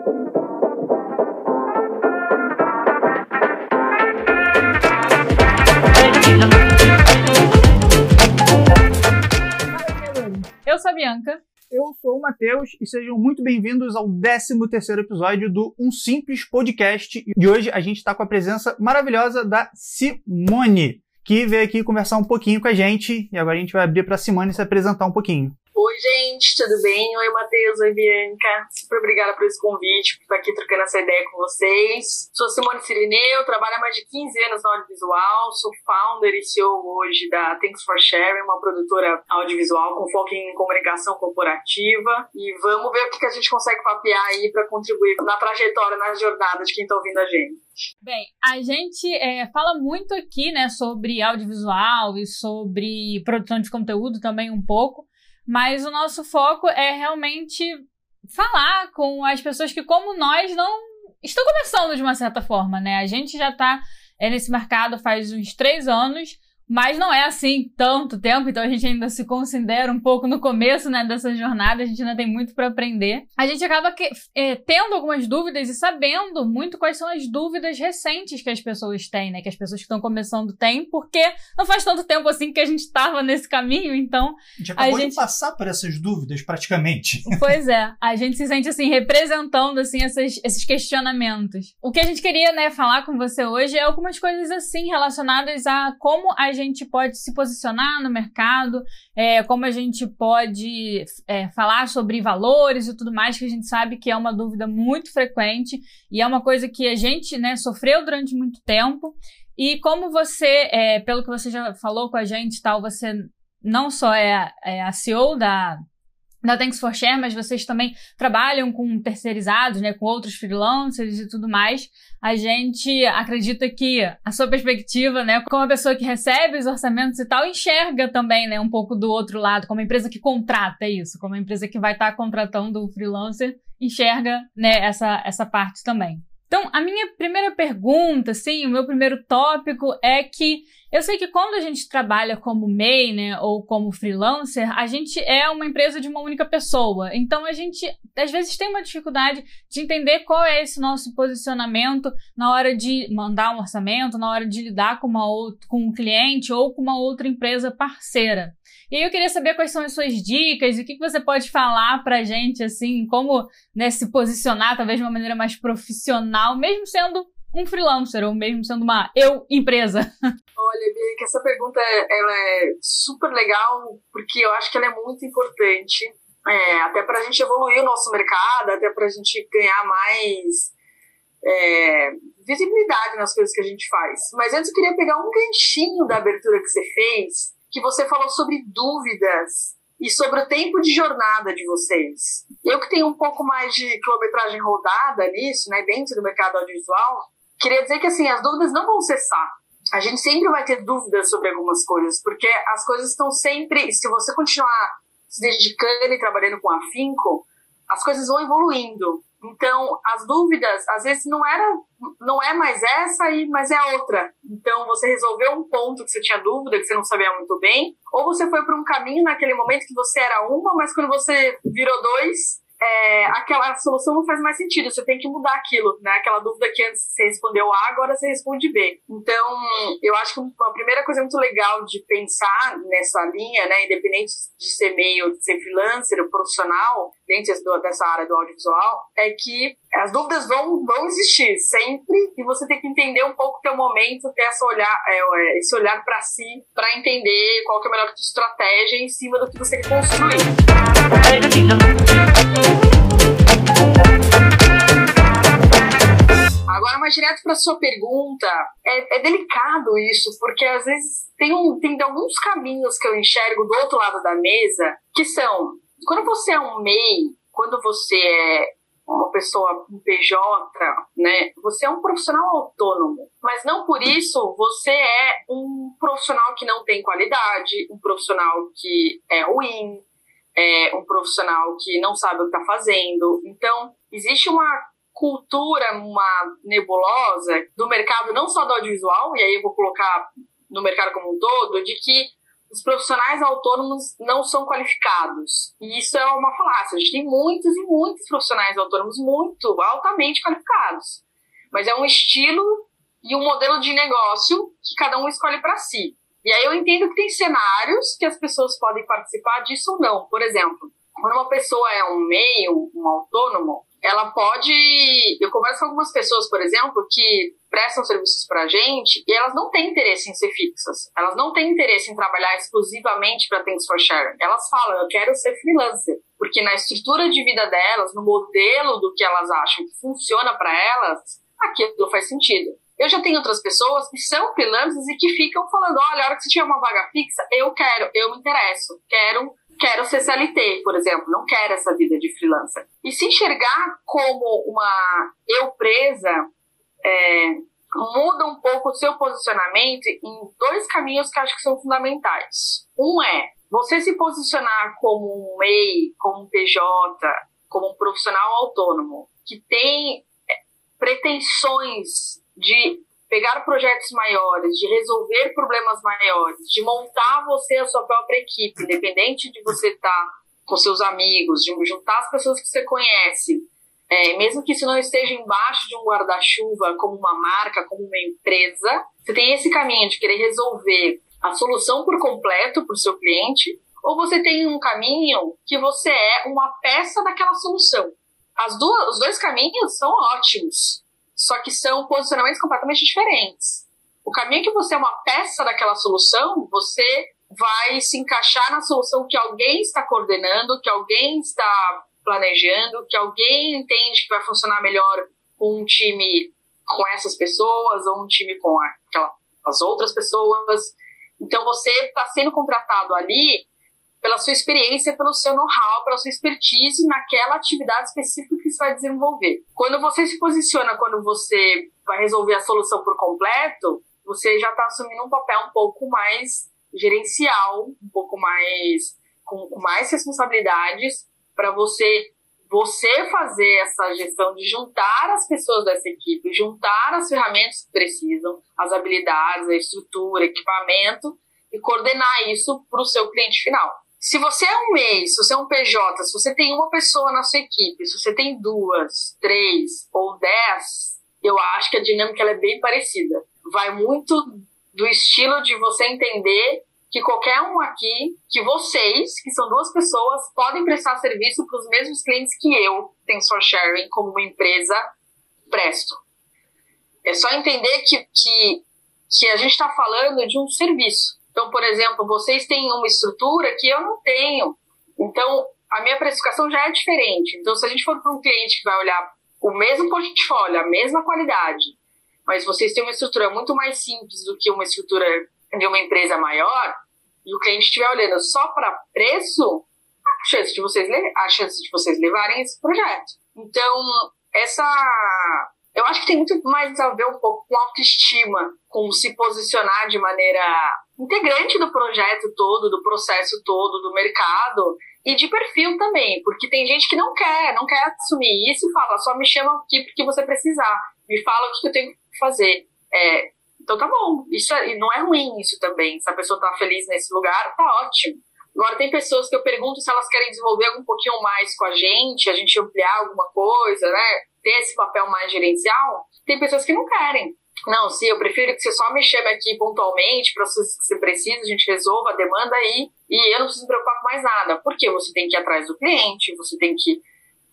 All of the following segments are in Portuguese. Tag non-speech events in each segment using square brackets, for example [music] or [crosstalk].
Eu sou a Bianca. Eu sou o Matheus e sejam muito bem-vindos ao 13º episódio do Um Simples Podcast. E hoje a gente está com a presença maravilhosa da Simone, que veio aqui conversar um pouquinho com a gente. E agora a gente vai abrir para a Simone se apresentar um pouquinho. Oi, gente, tudo bem? Oi, Matheus, oi, Bianca. Super obrigada por esse convite, por estar aqui trocando essa ideia com vocês. Sou Simone Sirineu, trabalho há mais de 15 anos no audiovisual, sou founder e CEO hoje da Thanks for Sharing, uma produtora audiovisual com foco em comunicação corporativa. E vamos ver o que a gente consegue papear aí para contribuir na trajetória, na jornada de quem está ouvindo a gente. Bem, a gente é, fala muito aqui, né, sobre audiovisual e sobre produção de conteúdo também um pouco, mas o nosso foco é realmente falar com as pessoas que, como nós, não estão começando de uma certa forma, né? A gente já está é, nesse mercado faz uns três anos mas não é assim tanto tempo, então a gente ainda se considera um pouco no começo né, dessa jornada, a gente ainda tem muito para aprender. A gente acaba que, é, tendo algumas dúvidas e sabendo muito quais são as dúvidas recentes que as pessoas têm, né? Que as pessoas que estão começando têm, porque não faz tanto tempo assim que a gente estava nesse caminho, então. A gente acabou a gente... de passar por essas dúvidas, praticamente. [laughs] Pois é, a gente se sente assim, representando assim, essas, esses questionamentos. O que a gente queria né, falar com você hoje é algumas coisas assim relacionadas a como a gente pode se posicionar no mercado, é, como a gente pode é, falar sobre valores e tudo mais, que a gente sabe que é uma dúvida muito frequente e é uma coisa que a gente né, sofreu durante muito tempo. E como você, é, pelo que você já falou com a gente, tal, você não só é, é a CEO da da Thanks for Share, mas vocês também trabalham com terceirizados, né, com outros freelancers e tudo mais. A gente acredita que a sua perspectiva, né, como a pessoa que recebe os orçamentos e tal, enxerga também, né, um pouco do outro lado, como a empresa que contrata isso, como a empresa que vai estar contratando o freelancer, enxerga, né, essa, essa parte também. Então, a minha primeira pergunta, assim, o meu primeiro tópico é que eu sei que quando a gente trabalha como MEI, né, ou como freelancer, a gente é uma empresa de uma única pessoa. Então, a gente, às vezes, tem uma dificuldade de entender qual é esse nosso posicionamento na hora de mandar um orçamento, na hora de lidar com, uma com um cliente ou com uma outra empresa parceira. E aí eu queria saber quais são as suas dicas o que, que você pode falar pra gente, assim, como né, se posicionar talvez de uma maneira mais profissional, mesmo sendo um freelancer ou mesmo sendo uma eu empresa. [laughs] Olha, Bianca, essa pergunta ela é super legal porque eu acho que ela é muito importante, é, até para a gente evoluir o nosso mercado, até para a gente ganhar mais é, visibilidade nas coisas que a gente faz. Mas antes eu queria pegar um ganchinho da abertura que você fez que você falou sobre dúvidas e sobre o tempo de jornada de vocês. Eu que tenho um pouco mais de quilometragem rodada nisso, né, dentro do mercado audiovisual, queria dizer que assim, as dúvidas não vão cessar. A gente sempre vai ter dúvidas sobre algumas coisas, porque as coisas estão sempre, se você continuar se dedicando e trabalhando com afinco, as coisas vão evoluindo. Então, as dúvidas, às vezes, não era, não é mais essa, aí, mas é outra. Então, você resolveu um ponto que você tinha dúvida, que você não sabia muito bem, ou você foi para um caminho naquele momento que você era uma, mas quando você virou dois, é, aquela solução não faz mais sentido, você tem que mudar aquilo, né? Aquela dúvida que antes você respondeu A, agora você responde B. Então, eu acho que a primeira coisa muito legal de pensar nessa linha, né, independente de ser meio, de ser freelancer ou profissional, dentro dessa área do audiovisual, é que as dúvidas vão, vão existir sempre e você tem que entender um pouco o teu momento, ter essa olhar, é, é esse olhar para si, para entender qual que é a melhor estratégia em cima do que você quer construir. Agora, mais direto para sua pergunta, é, é, delicado isso, porque às vezes tem, um, tem alguns caminhos que eu enxergo do outro lado da mesa, que são, quando você é um MEI, quando você é uma pessoa um PJ, né? Você é um profissional autônomo, mas não por isso você é um profissional que não tem qualidade, um profissional que é ruim, é um profissional que não sabe o que está fazendo. Então, existe uma cultura, uma nebulosa do mercado, não só do audiovisual, e aí eu vou colocar no mercado como um todo, de que os profissionais autônomos não são qualificados. E isso é uma falácia. A gente tem muitos e muitos profissionais autônomos muito altamente qualificados. Mas é um estilo e um modelo de negócio que cada um escolhe para si. E aí eu entendo que tem cenários que as pessoas podem participar disso ou não. Por exemplo, quando uma pessoa é um meio, um autônomo, ela pode. Eu converso com algumas pessoas, por exemplo, que prestam serviços para a gente e elas não têm interesse em ser fixas. Elas não têm interesse em trabalhar exclusivamente para Things for Share. Elas falam, eu quero ser freelancer. Porque na estrutura de vida delas, no modelo do que elas acham que funciona para elas, aquilo faz sentido. Eu já tenho outras pessoas que são freelancers e que ficam falando: olha, a hora que você tiver uma vaga fixa, eu quero, eu me interesso, quero quero ser CLT, por exemplo, não quero essa vida de freelancer. E se enxergar como uma eu presa, é, muda um pouco o seu posicionamento em dois caminhos que eu acho que são fundamentais. Um é você se posicionar como um MEI, como um PJ, como um profissional autônomo, que tem é, pretensões de pegar projetos maiores, de resolver problemas maiores, de montar você a sua própria equipe, independente de você estar tá com seus amigos, de juntar as pessoas que você conhece, é, mesmo que isso não esteja embaixo de um guarda-chuva, como uma marca, como uma empresa, você tem esse caminho de querer resolver a solução por completo para o seu cliente, ou você tem um caminho que você é uma peça daquela solução. As duas, os dois caminhos são ótimos só que são posicionamentos completamente diferentes. O caminho que você é uma peça daquela solução, você vai se encaixar na solução que alguém está coordenando, que alguém está planejando, que alguém entende que vai funcionar melhor com um time com essas pessoas ou um time com aquela, as outras pessoas. Então você está sendo contratado ali pela sua experiência, pelo seu know-how, pela sua expertise naquela atividade específica que você vai desenvolver. Quando você se posiciona, quando você vai resolver a solução por completo, você já está assumindo um papel um pouco mais gerencial, um pouco mais com, com mais responsabilidades para você você fazer essa gestão de juntar as pessoas dessa equipe, juntar as ferramentas que precisam, as habilidades, a estrutura, equipamento e coordenar isso para o seu cliente final. Se você é um MEI, se você é um PJ, se você tem uma pessoa na sua equipe, se você tem duas, três ou dez, eu acho que a dinâmica é bem parecida. Vai muito do estilo de você entender que qualquer um aqui, que vocês, que são duas pessoas, podem prestar serviço para os mesmos clientes que eu, Tensor Sharing, como uma empresa, presto. É só entender que, que, que a gente está falando de um serviço. Então, por exemplo, vocês têm uma estrutura que eu não tenho. Então, a minha precificação já é diferente. Então, se a gente for para um cliente que vai olhar o mesmo portfólio, a mesma qualidade, mas vocês têm uma estrutura muito mais simples do que uma estrutura de uma empresa maior, e o cliente estiver olhando só para preço, a chance de vocês a chance de vocês levarem esse projeto. Então, essa eu acho que tem muito mais a ver um pouco com autoestima, com se posicionar de maneira integrante do projeto todo, do processo todo, do mercado e de perfil também, porque tem gente que não quer, não quer assumir isso e fala, só me chama aqui porque você precisar, me fala o que eu tenho que fazer. É, então tá bom, isso é, não é ruim isso também, se a pessoa tá feliz nesse lugar, tá ótimo. Agora tem pessoas que eu pergunto se elas querem desenvolver um pouquinho mais com a gente, a gente ampliar alguma coisa, né? Ter esse papel mais gerencial. Tem pessoas que não querem. Não, sim, eu prefiro que você só me chame aqui pontualmente para se você precisa, a gente resolva a demanda aí e eu não preciso me preocupar com mais nada. Porque você tem que ir atrás do cliente, você tem que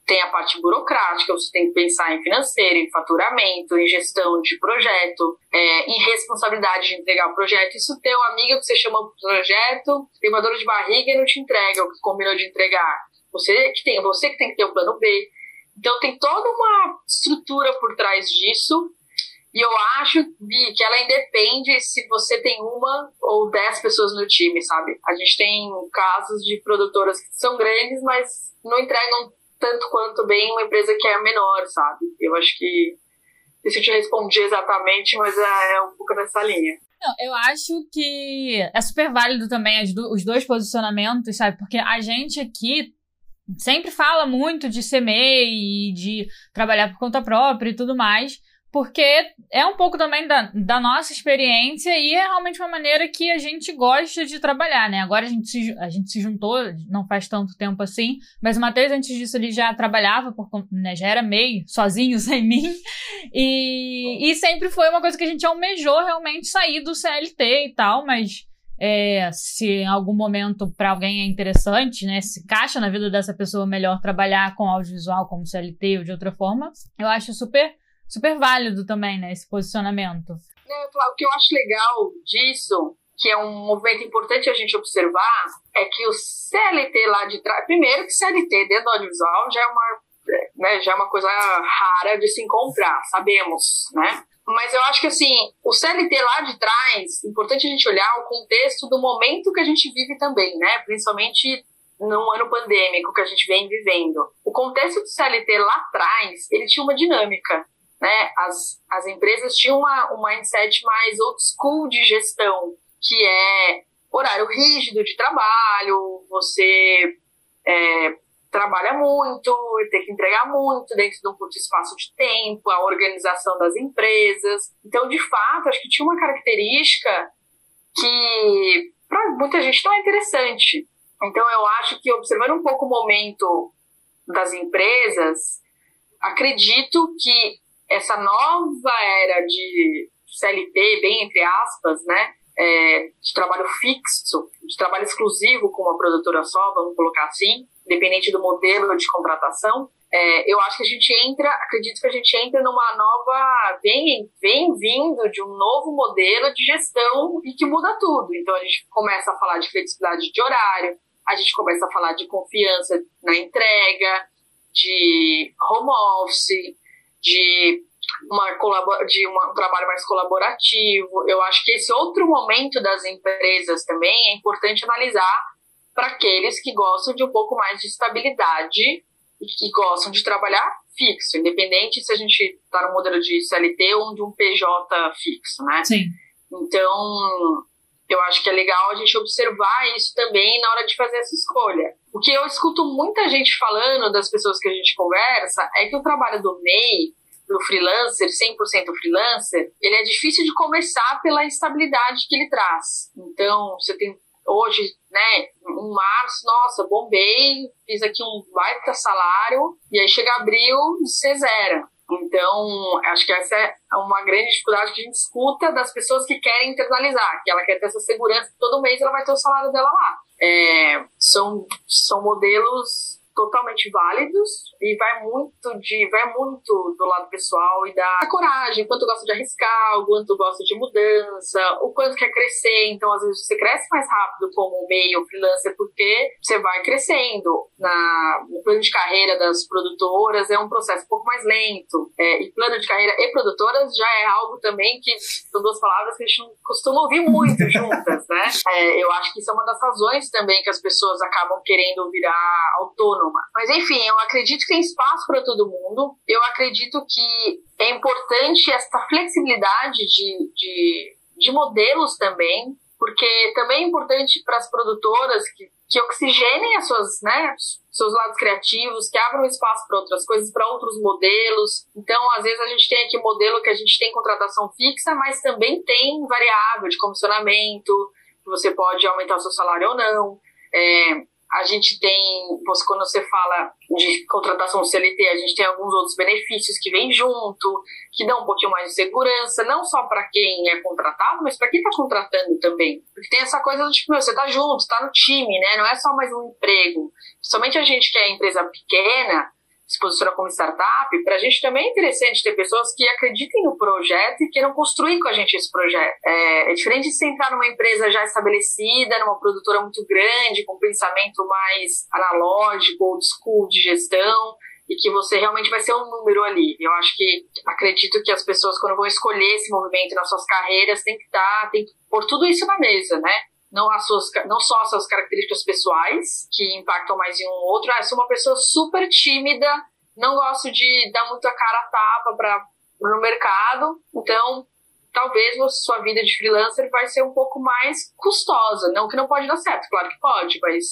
tem a parte burocrática, você tem que pensar em financeiro, em faturamento, em gestão de projeto, é, em responsabilidade de entregar o projeto. Isso teu amigo que você chama pro projeto, tem uma dor de barriga e não te entrega o que combinou de entregar. Você que tem, você que tem que ter o plano B. Então tem toda uma estrutura por trás disso e eu acho, Bi, que ela independe se você tem uma ou dez pessoas no time, sabe? A gente tem casos de produtoras que são grandes, mas não entregam tanto quanto bem uma empresa que é menor, sabe? Eu acho que. Não sei se eu te respondi exatamente, mas é, é um pouco nessa linha. Não, eu acho que é super válido também os dois posicionamentos, sabe? Porque a gente aqui sempre fala muito de ser MEI e de trabalhar por conta própria e tudo mais. porque é um pouco também da, da nossa experiência e é realmente uma maneira que a gente gosta de trabalhar, né? Agora a gente se, a gente se juntou, não faz tanto tempo assim, mas o Matheus, antes disso, ele já trabalhava, por, né, já era meio sozinho, [laughs] sem mim, e, e sempre foi uma coisa que a gente almejou realmente sair do CLT e tal, mas é, se em algum momento para alguém é interessante, né, se caixa na vida dessa pessoa melhor trabalhar com audiovisual como CLT ou de outra forma, eu acho super super válido também, né, esse posicionamento. É, o que eu acho legal disso, que é um movimento importante a gente observar, é que o CLT lá de trás, primeiro que CLT dentro do audiovisual já é uma, né, já é uma coisa rara de se encontrar, sabemos, né? Mas eu acho que assim, o CLT lá de trás, importante a gente olhar o contexto do momento que a gente vive também, né? Principalmente num ano pandêmico que a gente vem vivendo. O contexto do CLT lá atrás, ele tinha uma dinâmica né? As, as empresas tinham uma, um mindset mais old school de gestão, que é horário rígido de trabalho, você é, trabalha muito, tem que entregar muito dentro de um curto espaço de tempo, a organização das empresas. Então, de fato, acho que tinha uma característica que para muita gente não é interessante. Então, eu acho que observando um pouco o momento das empresas, acredito que essa nova era de CLT, bem entre aspas, né? É, de trabalho fixo, de trabalho exclusivo com uma produtora só, vamos colocar assim, independente do modelo de contratação, é, eu acho que a gente entra, acredito que a gente entra numa nova, vem, vem vindo de um novo modelo de gestão e que muda tudo. Então a gente começa a falar de flexibilidade de horário, a gente começa a falar de confiança na entrega, de home office, de uma, de uma, um trabalho mais colaborativo. Eu acho que esse outro momento das empresas também é importante analisar para aqueles que gostam de um pouco mais de estabilidade e que gostam de trabalhar fixo, independente se a gente está no modelo de CLT ou de um PJ fixo, né? Sim. Então, eu acho que é legal a gente observar isso também na hora de fazer essa escolha. O que eu escuto muita gente falando das pessoas que a gente conversa é que o trabalho do MEI do freelancer, 100% freelancer, ele é difícil de começar pela instabilidade que ele traz. Então, você tem hoje, né, em março, nossa, bombei, fiz aqui um baita salário, e aí chega abril, você zera. Então, acho que essa é uma grande dificuldade que a gente escuta das pessoas que querem internalizar, que ela quer ter essa segurança que todo mês ela vai ter o salário dela lá. É, são, são modelos totalmente válidos e vai muito de vai muito do lado pessoal e da coragem, quanto gosta de arriscar, o quanto gosta de mudança, o quanto quer crescer. Então, às vezes você cresce mais rápido como meio freelancer porque você vai crescendo. Na, no plano de carreira das produtoras é um processo um pouco mais lento. É, e plano de carreira e produtoras já é algo também que são duas palavras que a gente não costuma ouvir muito [laughs] juntas, né? É, eu acho que isso é uma das razões também que as pessoas acabam querendo virar autônomas mas enfim, eu acredito que tem espaço para todo mundo. Eu acredito que é importante essa flexibilidade de, de, de modelos também, porque também é importante para as produtoras que, que oxigenem as suas, né, seus lados criativos, que abram espaço para outras coisas, para outros modelos. Então, às vezes a gente tem aqui modelo que a gente tem contratação fixa, mas também tem variável de comissionamento, que você pode aumentar o seu salário ou não. É, a gente tem, quando você fala de contratação CLT, a gente tem alguns outros benefícios que vêm junto, que dão um pouquinho mais de segurança, não só para quem é contratado, mas para quem está contratando também. Porque tem essa coisa do tipo, meu, você está junto, está no time, né? Não é só mais um emprego. Principalmente a gente que é empresa pequena, se posiciona como startup, para a gente também é interessante ter pessoas que acreditem no projeto e queiram construir com a gente esse projeto. É, é diferente de você entrar numa empresa já estabelecida, numa produtora muito grande, com um pensamento mais analógico, old school de gestão, e que você realmente vai ser um número ali. Eu acho que acredito que as pessoas, quando vão escolher esse movimento nas suas carreiras, tem que estar, tá, tem que pôr tudo isso na mesa, né? Não, as suas, não só as suas características pessoais, que impactam mais em um ou outro. Ah, eu sou uma pessoa super tímida, não gosto de dar muito a cara a tapa para no mercado, então talvez sua vida de freelancer vai ser um pouco mais custosa. Não que não pode dar certo, claro que pode, mas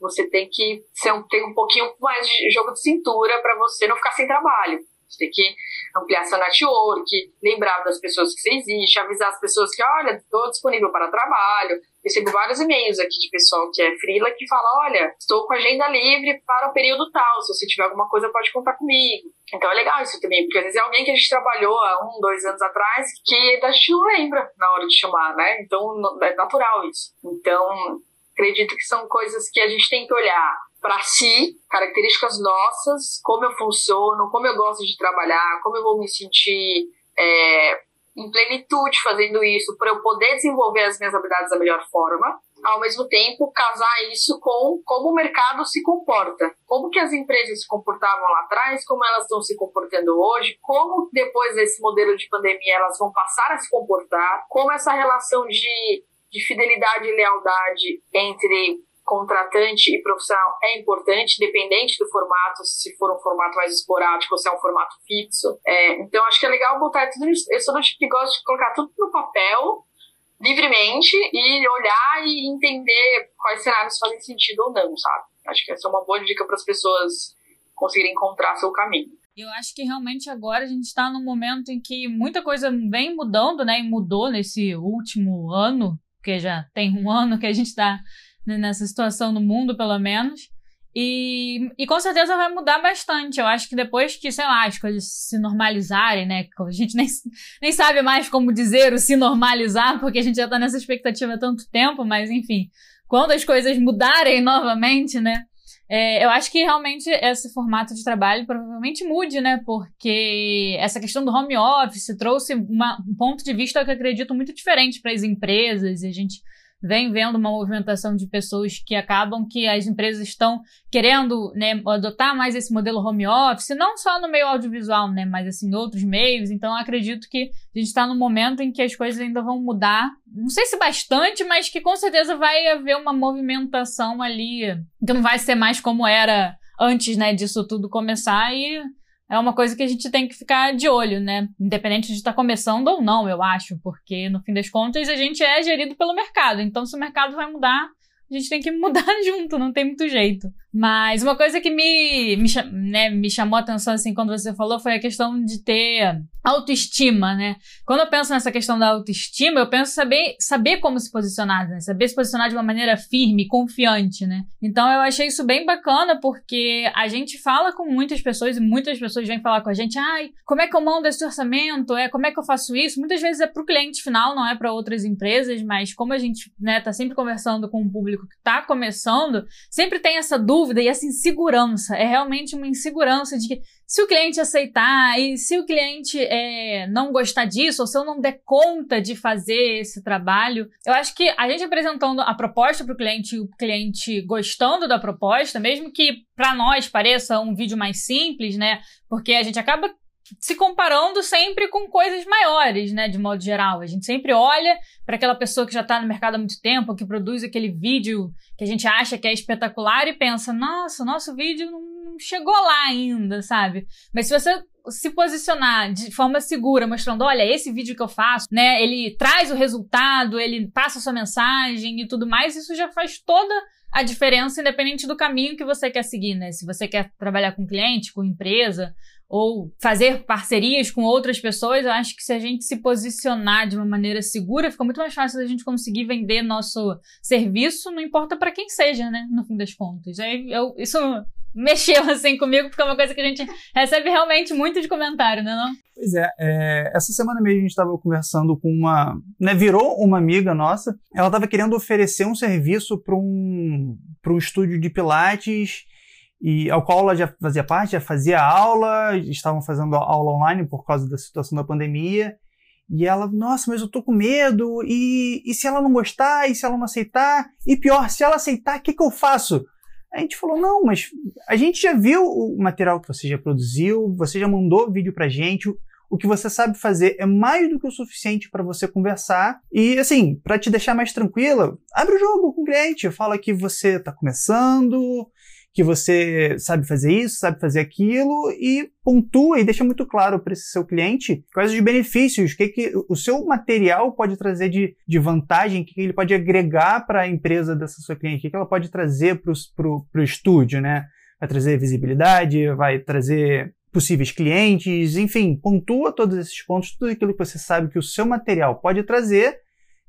você tem que ser um, ter um pouquinho mais de jogo de cintura para você não ficar sem trabalho. Você tem que ampliar seu network, lembrar das pessoas que você existe, avisar as pessoas que, olha, estou disponível para trabalho. Recebo vários e-mails aqui de pessoal que é freela que fala, olha, estou com agenda livre para o período tal, se você tiver alguma coisa pode contar comigo. Então é legal isso também, porque às vezes é alguém que a gente trabalhou há um, dois anos atrás que a gente não lembra na hora de chamar, né? Então é natural isso. Então, acredito que são coisas que a gente tem que olhar para si, características nossas, como eu funciono, como eu gosto de trabalhar, como eu vou me sentir é, em plenitude fazendo isso, para eu poder desenvolver as minhas habilidades da melhor forma. Ao mesmo tempo, casar isso com como o mercado se comporta. Como que as empresas se comportavam lá atrás, como elas estão se comportando hoje, como depois desse modelo de pandemia elas vão passar a se comportar, como essa relação de, de fidelidade e lealdade entre contratante e profissional é importante, independente do formato, se for um formato mais esporádico ou se é um formato fixo. É, então, acho que é legal botar tudo isso. Eu sou do tipo que gosta de colocar tudo no papel, livremente, e olhar e entender quais cenários fazem sentido ou não, sabe? Acho que essa é uma boa dica para as pessoas conseguirem encontrar seu caminho. Eu acho que realmente agora a gente está num momento em que muita coisa vem mudando, né? E mudou nesse último ano, porque já tem um [laughs] ano que a gente está nessa situação no mundo, pelo menos. E, e com certeza vai mudar bastante. Eu acho que depois que, sei lá, as coisas se normalizarem, né? A gente [laughs] nem, nem sabe mais como dizer o se normalizar, porque a gente já tá nessa expectativa há tanto tempo, mas enfim. Quando as coisas mudarem novamente, né? É, eu acho que realmente esse formato de trabalho provavelmente mude, né? Porque essa questão do home office trouxe uma, um ponto de vista que eu acredito muito diferente para as empresas. E a gente vem vendo uma movimentação de pessoas que acabam que as empresas estão querendo né, adotar mais esse modelo home office, não só no meio audiovisual, né, mas assim, outros meios. Então, acredito que a gente está num momento em que as coisas ainda vão mudar. Não sei se bastante, mas que com certeza vai haver uma movimentação ali que não vai ser mais como era antes, né, disso tudo começar e é uma coisa que a gente tem que ficar de olho, né? Independente de estar tá começando ou não, eu acho, porque no fim das contas a gente é gerido pelo mercado. Então, se o mercado vai mudar, a gente tem que mudar [laughs] junto, não tem muito jeito. Mas uma coisa que me, me, né, me chamou a atenção, assim, quando você falou, foi a questão de ter autoestima, né? Quando eu penso nessa questão da autoestima, eu penso saber, saber como se posicionar, né? Saber se posicionar de uma maneira firme, confiante, né? Então eu achei isso bem bacana, porque a gente fala com muitas pessoas e muitas pessoas vêm falar com a gente, ai, como é que eu mando esse orçamento? É, como é que eu faço isso? Muitas vezes é para o cliente final, não é para outras empresas, mas como a gente, né, tá sempre conversando com um público que tá começando, sempre tem essa dúvida dúvida e essa insegurança. É realmente uma insegurança de que se o cliente aceitar e se o cliente é, não gostar disso, ou se eu não der conta de fazer esse trabalho, eu acho que a gente apresentando a proposta para o cliente e o cliente gostando da proposta, mesmo que para nós pareça um vídeo mais simples, né? Porque a gente acaba se comparando sempre com coisas maiores, né, de modo geral. A gente sempre olha para aquela pessoa que já está no mercado há muito tempo, que produz aquele vídeo que a gente acha que é espetacular e pensa: nossa, nosso vídeo não chegou lá ainda, sabe? Mas se você se posicionar de forma segura, mostrando, olha, esse vídeo que eu faço, né, ele traz o resultado, ele passa a sua mensagem e tudo mais, isso já faz toda a diferença, independente do caminho que você quer seguir, né? Se você quer trabalhar com cliente, com empresa, ou fazer parcerias com outras pessoas, eu acho que se a gente se posicionar de uma maneira segura, fica muito mais fácil a gente conseguir vender nosso serviço, não importa para quem seja, né? No fim das contas. Aí eu, isso mexeu assim comigo, porque é uma coisa que a gente recebe realmente muito de comentário, né? Não? Pois é, é, essa semana mesmo a gente estava conversando com uma. Né, virou uma amiga nossa. Ela estava querendo oferecer um serviço para um, um estúdio de Pilates e ao qual ela já fazia parte, já fazia aula, estavam fazendo aula online por causa da situação da pandemia. E ela, nossa, mas eu tô com medo, e, e se ela não gostar, e se ela não aceitar? E pior, se ela aceitar, o que, que eu faço? A gente falou, não, mas a gente já viu o material que você já produziu, você já mandou vídeo pra gente, o que você sabe fazer é mais do que o suficiente para você conversar. E assim, para te deixar mais tranquila, abre o jogo com o cliente, fala que você está começando, que você sabe fazer isso, sabe fazer aquilo e pontua e deixa muito claro para esse seu cliente quais os benefícios, o que, que o seu material pode trazer de, de vantagem, o que, ele pode agregar para a empresa dessa sua cliente, o que, que ela pode trazer para o estúdio, né? Vai trazer visibilidade, vai trazer possíveis clientes, enfim, pontua todos esses pontos, tudo aquilo que você sabe que o seu material pode trazer,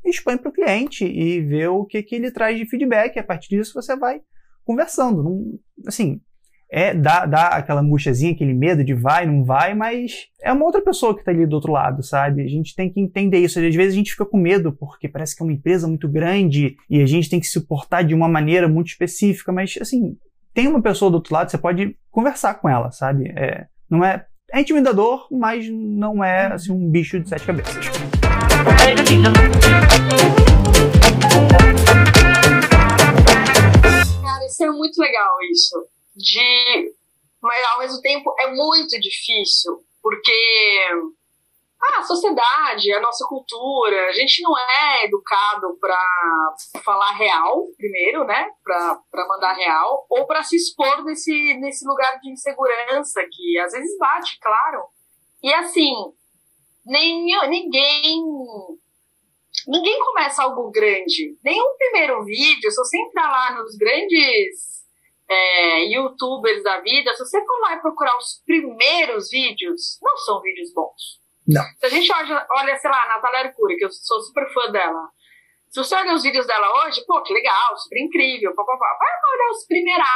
expõe para o cliente e vê o que, que ele traz de feedback. A partir disso você vai conversando. Não, assim, é dá, dá aquela angústiazinha, aquele medo de vai, não vai, mas é uma outra pessoa que está ali do outro lado, sabe? A gente tem que entender isso. Às vezes a gente fica com medo porque parece que é uma empresa muito grande e a gente tem que se portar de uma maneira muito específica, mas assim, tem uma pessoa do outro lado, você pode conversar com ela, sabe? É, não é, é intimidador, mas não é assim um bicho de sete cabeças. É muito legal isso. De. Mas ao mesmo tempo é muito difícil, porque ah, a sociedade, a nossa cultura, a gente não é educado para falar real, primeiro, né? Para mandar real, ou para se expor nesse, nesse lugar de insegurança que às vezes bate, claro. E assim, nem, ninguém. Ninguém começa algo grande. Nenhum primeiro vídeo, se você entrar lá nos grandes é, youtubers da vida, se você for lá e procurar os primeiros vídeos, não são vídeos bons não. Se a gente olha, olha sei lá, a Natália Arcuri, que eu sou super fã dela. Se você olha os vídeos dela hoje, pô, que legal, super incrível, papapá. Vai olhar os primeiros.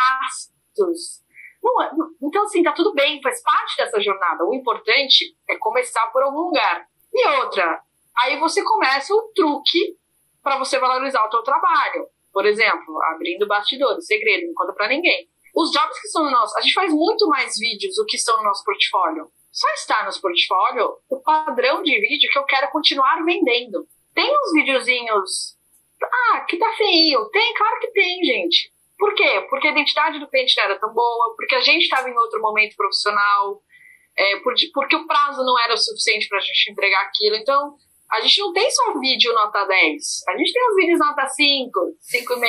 Não, é, então, assim, tá tudo bem, faz parte dessa jornada. O importante é começar por algum lugar. E outra, aí você começa o truque para você valorizar o teu trabalho. Por exemplo, abrindo bastidores, segredo, não conta pra ninguém. Os jobs que no nosso. A gente faz muito mais vídeos do que estão no nosso portfólio só está nos portfólio o padrão de vídeo que eu quero continuar vendendo. Tem uns videozinhos. Ah, que tá feio. Tem, claro que tem, gente. Por quê? Porque a identidade do cliente não era tão boa, porque a gente estava em outro momento profissional, é, porque o prazo não era o suficiente para a gente entregar aquilo. Então, a gente não tem só vídeo nota 10. A gente tem os vídeos nota 5, 5,5,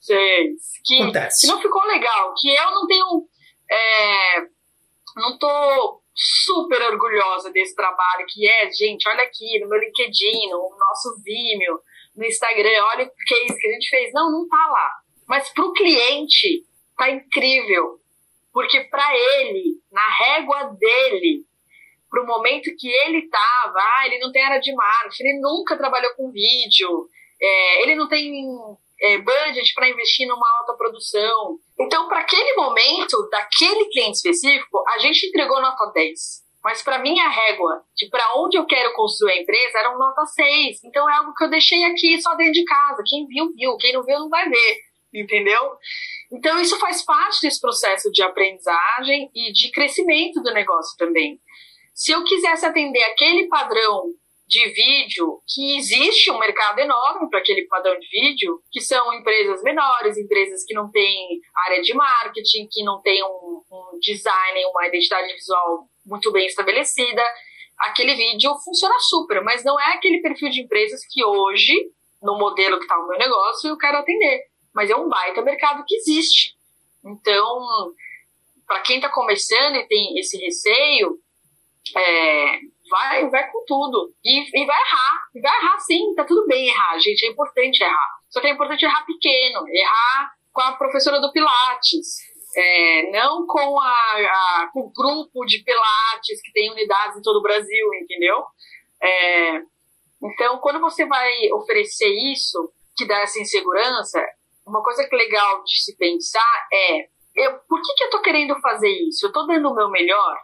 6, que, que não ficou legal, que eu não tenho. É, não tô super orgulhosa desse trabalho que é, gente, olha aqui no meu LinkedIn, no nosso Vimeo, no Instagram, olha o case que a gente fez. Não, não tá lá. Mas pro cliente tá incrível, porque para ele, na régua dele, pro momento que ele tava, ah, ele não tem área de marketing, ele nunca trabalhou com vídeo, é, ele não tem é, budget para investir numa alta produção. Então, para aquele momento, daquele cliente específico, a gente entregou nota 10. Mas para mim a régua de para onde eu quero construir a empresa era um nota 6. Então é algo que eu deixei aqui só dentro de casa. Quem viu, viu. Quem não viu, não vai ver. Entendeu? Então isso faz parte desse processo de aprendizagem e de crescimento do negócio também. Se eu quisesse atender aquele padrão de vídeo que existe um mercado enorme para aquele padrão de vídeo, que são empresas menores, empresas que não têm área de marketing, que não têm um, um design, uma identidade visual muito bem estabelecida. Aquele vídeo funciona super, mas não é aquele perfil de empresas que hoje, no modelo que está o meu negócio, eu quero atender. Mas é um baita mercado que existe. Então, para quem está começando e tem esse receio, é, vai, vai com tudo. E, e vai errar. E vai errar sim, tá tudo bem errar, gente. É importante errar. Só que é importante errar pequeno, errar com a professora do Pilates. É, não com, a, a, com o grupo de Pilates que tem unidades em todo o Brasil, entendeu? É, então, quando você vai oferecer isso, que dá essa insegurança, uma coisa que é legal de se pensar é: eu, por que, que eu tô querendo fazer isso? Eu tô dando o meu melhor?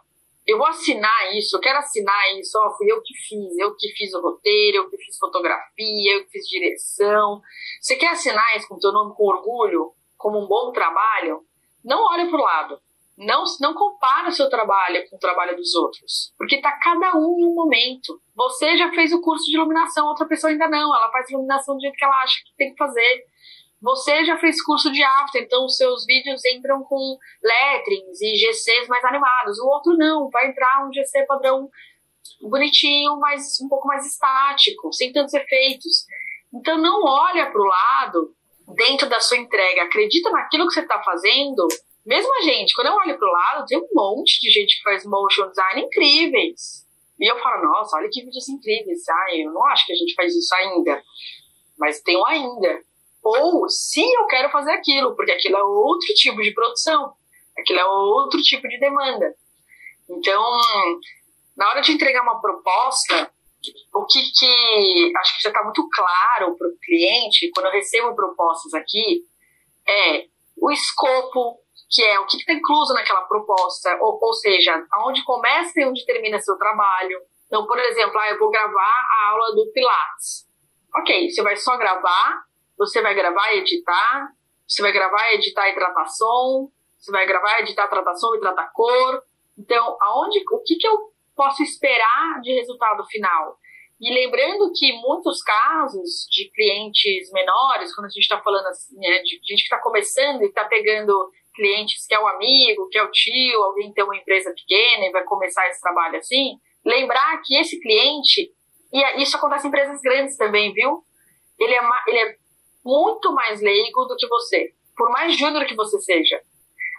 Eu vou assinar isso, eu quero assinar isso, ó, fui eu que fiz, eu que fiz o roteiro, eu que fiz fotografia, eu que fiz direção. Você quer assinar isso com teu nome com orgulho, como um bom trabalho? Não olhe para o lado. Não, não compara o seu trabalho com o trabalho dos outros. Porque está cada um em um momento. Você já fez o curso de iluminação, outra pessoa ainda não. Ela faz iluminação do jeito que ela acha que tem que fazer. Você já fez curso de after, então os seus vídeos entram com letterings e GCs mais animados. O outro não, vai entrar um GC padrão bonitinho, mas um pouco mais estático, sem tantos efeitos. Então não olha para o lado dentro da sua entrega, acredita naquilo que você está fazendo. Mesmo a gente, quando eu olho para o lado, tem um monte de gente que faz motion design incríveis. E eu falo, nossa, olha que vídeos incríveis. Ai, eu não acho que a gente faz isso ainda. Mas tem um ainda. Ou se eu quero fazer aquilo, porque aquilo é outro tipo de produção, aquilo é outro tipo de demanda. Então, na hora de entregar uma proposta, o que, que acho que já está muito claro para o cliente, quando eu recebo propostas aqui, é o escopo, que é o que está incluso naquela proposta, ou, ou seja, aonde começa e onde termina seu trabalho. Então, por exemplo, ah, eu vou gravar a aula do Pilates. Ok, você vai só gravar, você vai gravar e editar, você vai gravar, editar e tratar som, você vai gravar, editar, tratar som e tratar cor. Então, aonde, o que, que eu posso esperar de resultado final? E lembrando que muitos casos de clientes menores, quando a gente está falando assim, né, de gente que está começando e está pegando clientes que é o amigo, que é o tio, alguém tem uma empresa pequena e vai começar esse trabalho assim, lembrar que esse cliente, e isso acontece em empresas grandes também, viu? Ele é, ele é muito mais leigo do que você, por mais júnior que você seja.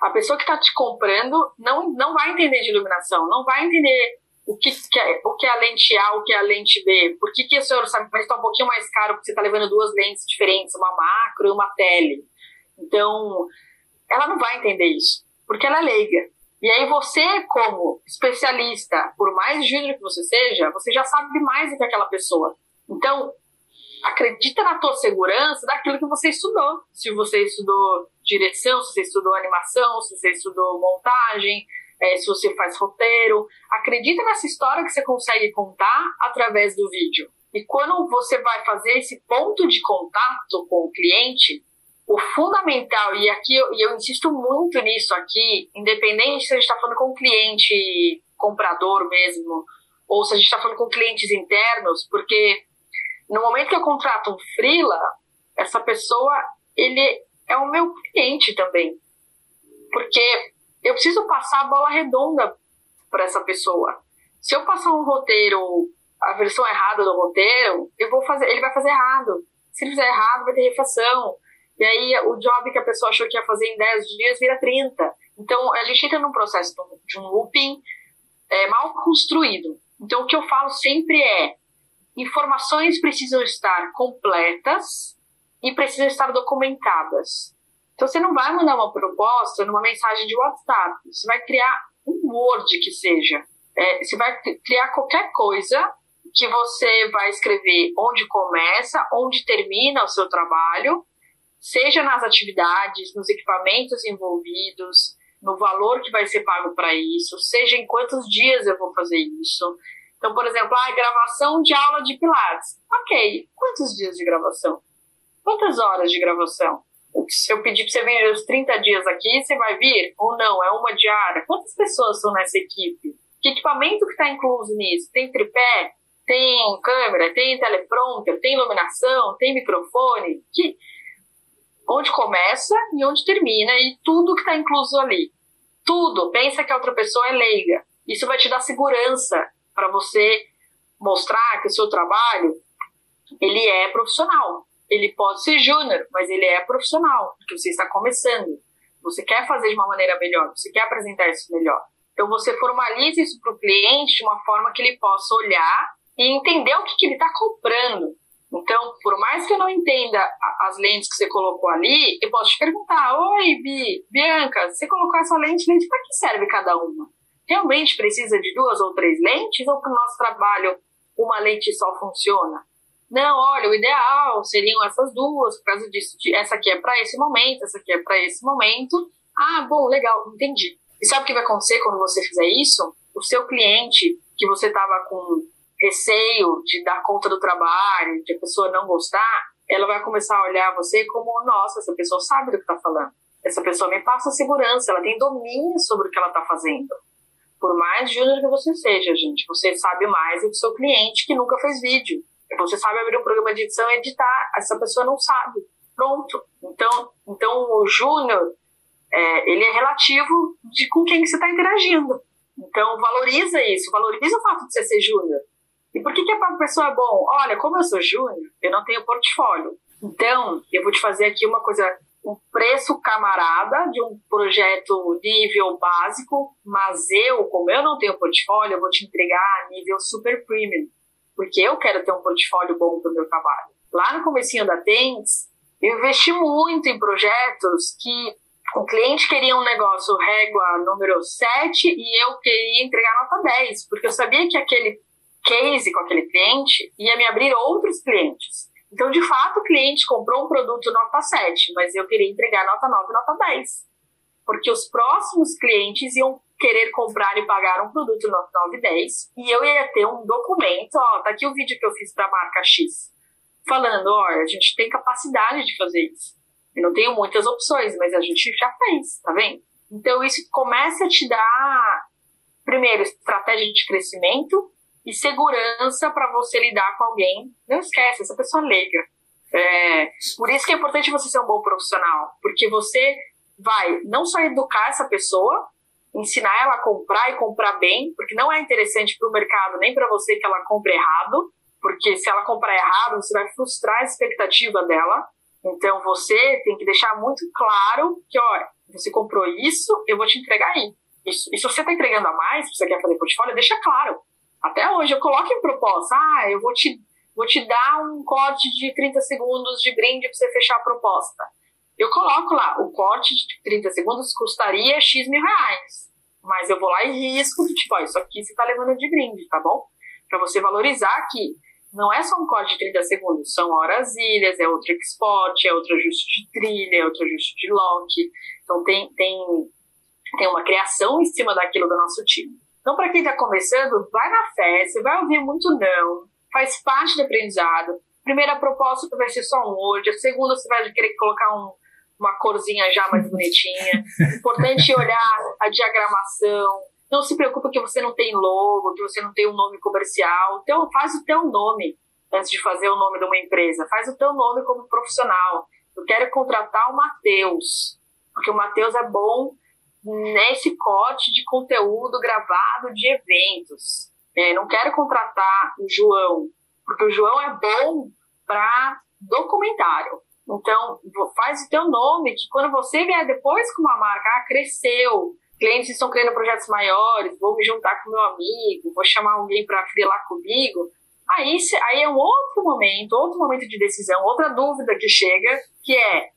A pessoa que está te comprando não, não vai entender de iluminação, não vai entender o que, que é, o que é a lente A, o que é a lente B, por que, que o seu orçamento está um pouquinho mais caro porque você está levando duas lentes diferentes, uma macro e uma tele. Então, ela não vai entender isso, porque ela é leiga. E aí você, como especialista, por mais júnior que você seja, você já sabe mais do que aquela pessoa. Então, acredita na tua segurança daquilo que você estudou. Se você estudou direção, se você estudou animação, se você estudou montagem, é, se você faz roteiro. Acredita nessa história que você consegue contar através do vídeo. E quando você vai fazer esse ponto de contato com o cliente, o fundamental, e aqui eu, eu insisto muito nisso aqui, independente se a gente está falando com cliente comprador mesmo, ou se a gente está falando com clientes internos, porque no momento que eu contrato um freela, essa pessoa, ele é o meu cliente também. Porque eu preciso passar a bola redonda para essa pessoa. Se eu passar um roteiro, a versão errada do roteiro, eu vou fazer, ele vai fazer errado. Se ele fizer errado, vai ter refação. E aí o job que a pessoa achou que ia fazer em 10 dias vira 30. Então a gente entra num processo de um looping é, mal construído. Então o que eu falo sempre é: informações precisam estar completas e precisam estar documentadas. Então você não vai mandar uma proposta numa mensagem de WhatsApp, você vai criar um Word que seja. É, você vai criar qualquer coisa que você vai escrever onde começa, onde termina o seu trabalho seja nas atividades, nos equipamentos envolvidos, no valor que vai ser pago para isso, seja em quantos dias eu vou fazer isso. Então, por exemplo, a ah, gravação de aula de Pilates. Ok, quantos dias de gravação? Quantas horas de gravação? Se eu pedir para você vir os 30 dias aqui, você vai vir? Ou não? É uma diária? Quantas pessoas estão nessa equipe? Que equipamento que está incluso nisso? Tem tripé? Tem câmera? Tem teleprompter? Tem iluminação? Tem microfone? Que onde começa e onde termina e tudo que está incluso ali. Tudo. Pensa que a outra pessoa é leiga. Isso vai te dar segurança para você mostrar que o seu trabalho ele é profissional. Ele pode ser júnior, mas ele é profissional, porque você está começando. Você quer fazer de uma maneira melhor, você quer apresentar isso melhor. Então você formaliza isso para o cliente de uma forma que ele possa olhar e entender o que, que ele está comprando. Então, por mais que eu não entenda as lentes que você colocou ali, eu posso te perguntar: Oi, Bi, Bianca, você colocou essa lente, lente para que serve cada uma? Realmente precisa de duas ou três lentes ou para o nosso trabalho uma lente só funciona? Não, olha, o ideal seriam essas duas, por causa disso. Essa aqui é para esse momento, essa aqui é para esse momento. Ah, bom, legal, entendi. E sabe o que vai acontecer quando você fizer isso? O seu cliente, que você estava com receio de dar conta do trabalho, de a pessoa não gostar, ela vai começar a olhar você como, nossa, essa pessoa sabe do que está falando. Essa pessoa me passa segurança, ela tem domínio sobre o que ela está fazendo. Por mais júnior que você seja, gente, você sabe mais do seu cliente que nunca fez vídeo. Você sabe abrir um programa de edição e editar, essa pessoa não sabe. Pronto. Então, então o júnior, é, ele é relativo de com quem você está interagindo. Então, valoriza isso, valoriza o fato de você ser júnior. E por que, que a pessoa é bom? Olha, como eu sou júnior, eu não tenho portfólio. Então, eu vou te fazer aqui uma coisa, um preço camarada de um projeto nível básico, mas eu, como eu não tenho portfólio, eu vou te entregar nível super premium, porque eu quero ter um portfólio bom para o meu trabalho. Lá no comecinho da Tens, eu investi muito em projetos que o cliente queria um negócio régua número 7 e eu queria entregar nota 10, porque eu sabia que aquele case com aquele cliente ia me abrir outros clientes. Então, de fato, o cliente comprou um produto nota 7, mas eu queria entregar nota 9 nota 10. Porque os próximos clientes iam querer comprar e pagar um produto nota 9 e 10 e eu ia ter um documento, ó, tá aqui o vídeo que eu fiz para a marca X, falando, ó, a gente tem capacidade de fazer isso. Eu não tenho muitas opções, mas a gente já fez, tá vendo? Então isso começa a te dar, primeiro, estratégia de crescimento e segurança para você lidar com alguém. Não esquece, essa pessoa leiga. É, por isso que é importante você ser um bom profissional, porque você vai não só educar essa pessoa, ensinar ela a comprar e comprar bem, porque não é interessante para o mercado nem para você que ela compre errado, porque se ela comprar errado, você vai frustrar a expectativa dela. Então você tem que deixar muito claro que, olha, você comprou isso, eu vou te entregar aí. Isso, e se você está entregando a mais, se você quer fazer portfólio, deixa claro. Até hoje eu coloco em proposta, ah, eu vou te, vou te dar um corte de 30 segundos de brinde para você fechar a proposta. Eu coloco lá, o corte de 30 segundos custaria X mil reais. Mas eu vou lá e risco, tipo, ó, isso aqui você está levando de brinde, tá bom? Para você valorizar que não é só um código de 30 segundos, são horas ilhas, é outro export, é outro ajuste de trilha, é outro ajuste de lock. Então tem, tem, tem uma criação em cima daquilo do nosso time. Então, para quem está começando, vai na fé, você vai ouvir muito não, faz parte do aprendizado. Primeira proposta vai ser só um Word, a segunda você vai querer colocar um, uma corzinha já mais bonitinha. [laughs] Importante olhar a diagramação, não se preocupe que você não tem logo, que você não tem um nome comercial. Então, faz o teu nome antes de fazer o nome de uma empresa. Faz o teu nome como profissional. Eu quero contratar o Matheus, porque o Matheus é bom nesse corte de conteúdo gravado de eventos. É, não quero contratar o João, porque o João é bom para documentário. Então, faz o teu nome, que quando você vier depois com uma marca, ah, cresceu, clientes estão criando projetos maiores, vou me juntar com meu amigo, vou chamar alguém para freelar comigo. Aí, aí é um outro momento, outro momento de decisão, outra dúvida que chega, que é,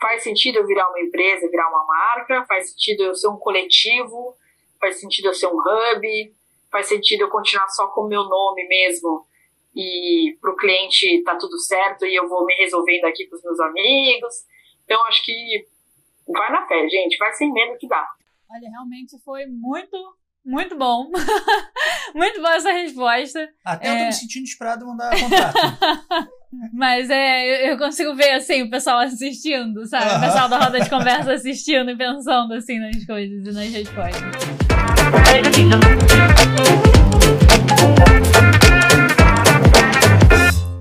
faz sentido eu virar uma empresa, virar uma marca? Faz sentido eu ser um coletivo? Faz sentido eu ser um hub? Faz sentido eu continuar só com o meu nome mesmo? E para o cliente tá tudo certo e eu vou me resolvendo aqui com os meus amigos? Então, acho que vai na fé, gente, vai sem medo que dá. Olha, realmente foi muito, muito bom. [laughs] muito boa essa resposta. Até é... eu tô me sentindo inspirado a mandar contrato. [laughs] Mas é, eu consigo ver assim o pessoal assistindo, sabe? O pessoal da roda de conversa assistindo e pensando assim nas coisas e nas respostas.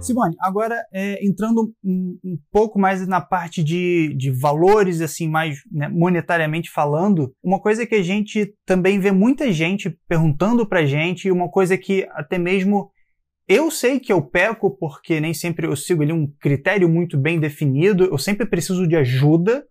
Simone, agora é, entrando um, um, pouco mais na parte de, de valores, assim, mais né, monetariamente falando, uma coisa que a gente também vê muita gente perguntando pra gente, e uma coisa que até mesmo eu sei que eu peco porque nem sempre eu sigo ali um critério muito bem definido, eu sempre preciso de ajuda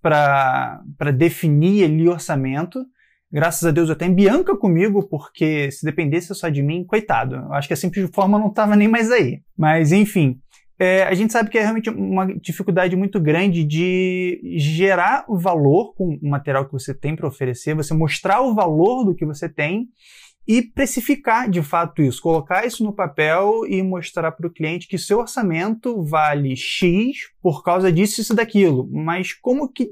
para definir ali orçamento. Graças a Deus eu tenho Bianca comigo, porque se dependesse só de mim, coitado. Eu acho que a simples forma não estava nem mais aí. Mas enfim, é, a gente sabe que é realmente uma dificuldade muito grande de gerar valor com o material que você tem para oferecer, você mostrar o valor do que você tem e precificar de fato isso, colocar isso no papel e mostrar para o cliente que seu orçamento vale X por causa disso, isso daquilo. Mas como que.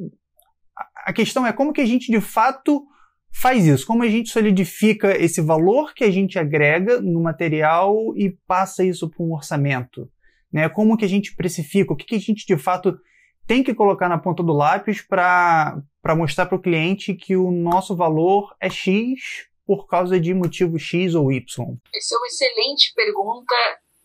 A questão é como que a gente de fato faz isso? Como a gente solidifica esse valor que a gente agrega no material e passa isso para um orçamento? Né? Como que a gente precifica? O que, que a gente de fato tem que colocar na ponta do lápis para mostrar para o cliente que o nosso valor é X por causa de motivo X ou Y? Essa é uma excelente pergunta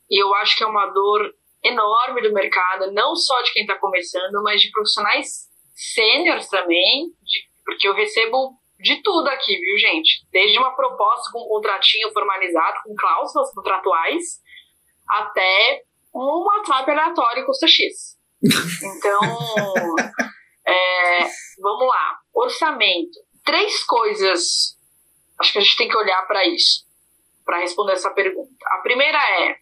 e eu acho que é uma dor enorme do mercado, não só de quem está começando, mas de profissionais sêniores também, de, porque eu recebo de tudo aqui, viu, gente? Desde uma proposta com um contratinho formalizado, com cláusulas contratuais, até um WhatsApp aleatório custa X. Então, [laughs] é, vamos lá. Orçamento. Três coisas. Acho que a gente tem que olhar para isso, para responder essa pergunta. A primeira é: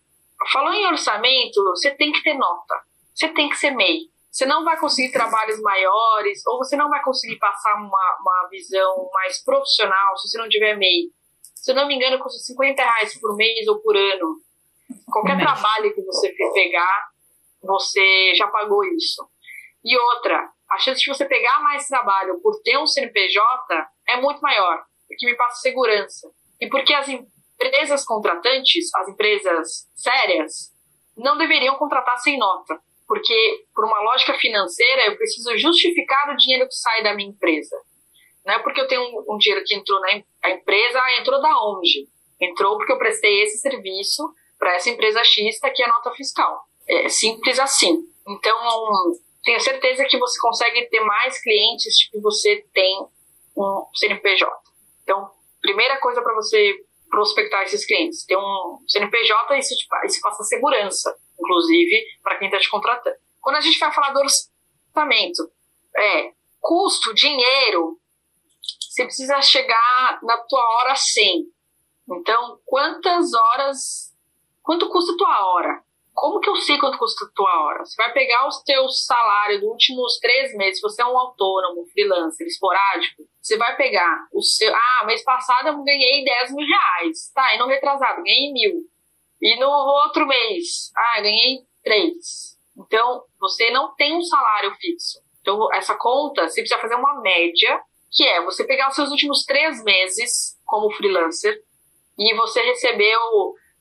falou em orçamento, você tem que ter nota. Você tem que ser MEI. você não vai conseguir trabalhos maiores, ou você não vai conseguir passar uma, uma visão mais profissional se você não tiver MEI. Se eu não me engano, custa 50 reais por mês ou por ano. Qualquer trabalho que você pegar, você já pagou isso. E outra, a chance de você pegar mais trabalho por ter um CNPJ é muito maior, porque me passa segurança. E porque as empresas contratantes, as empresas sérias, não deveriam contratar sem nota. Porque, por uma lógica financeira, eu preciso justificar o dinheiro que sai da minha empresa. Não é porque eu tenho um, um dinheiro que entrou na empresa, ah, entrou da onde? Entrou porque eu prestei esse serviço para essa empresa X, tá aqui a nota fiscal. É simples assim. Então, tenho certeza que você consegue ter mais clientes que você tem um CNPJ. Então, primeira coisa para você prospectar esses clientes, ter um CNPJ, isso, isso passa segurança, inclusive, para quem está te contratando. Quando a gente vai falar do orçamento, é custo, dinheiro, você precisa chegar na tua hora 100. Então, quantas horas, quanto custa a tua hora? Como que eu sei quanto custa tua hora? Você vai pegar os teus salários dos últimos três meses, se você é um autônomo, freelancer, esporádico, você vai pegar o seu. Ah, mês passado eu ganhei 10 mil reais. Tá, e no retrasado, ganhei mil. E no outro mês, ah, ganhei três. Então, você não tem um salário fixo. Então, essa conta, você precisa fazer uma média, que é você pegar os seus últimos três meses como freelancer e você recebeu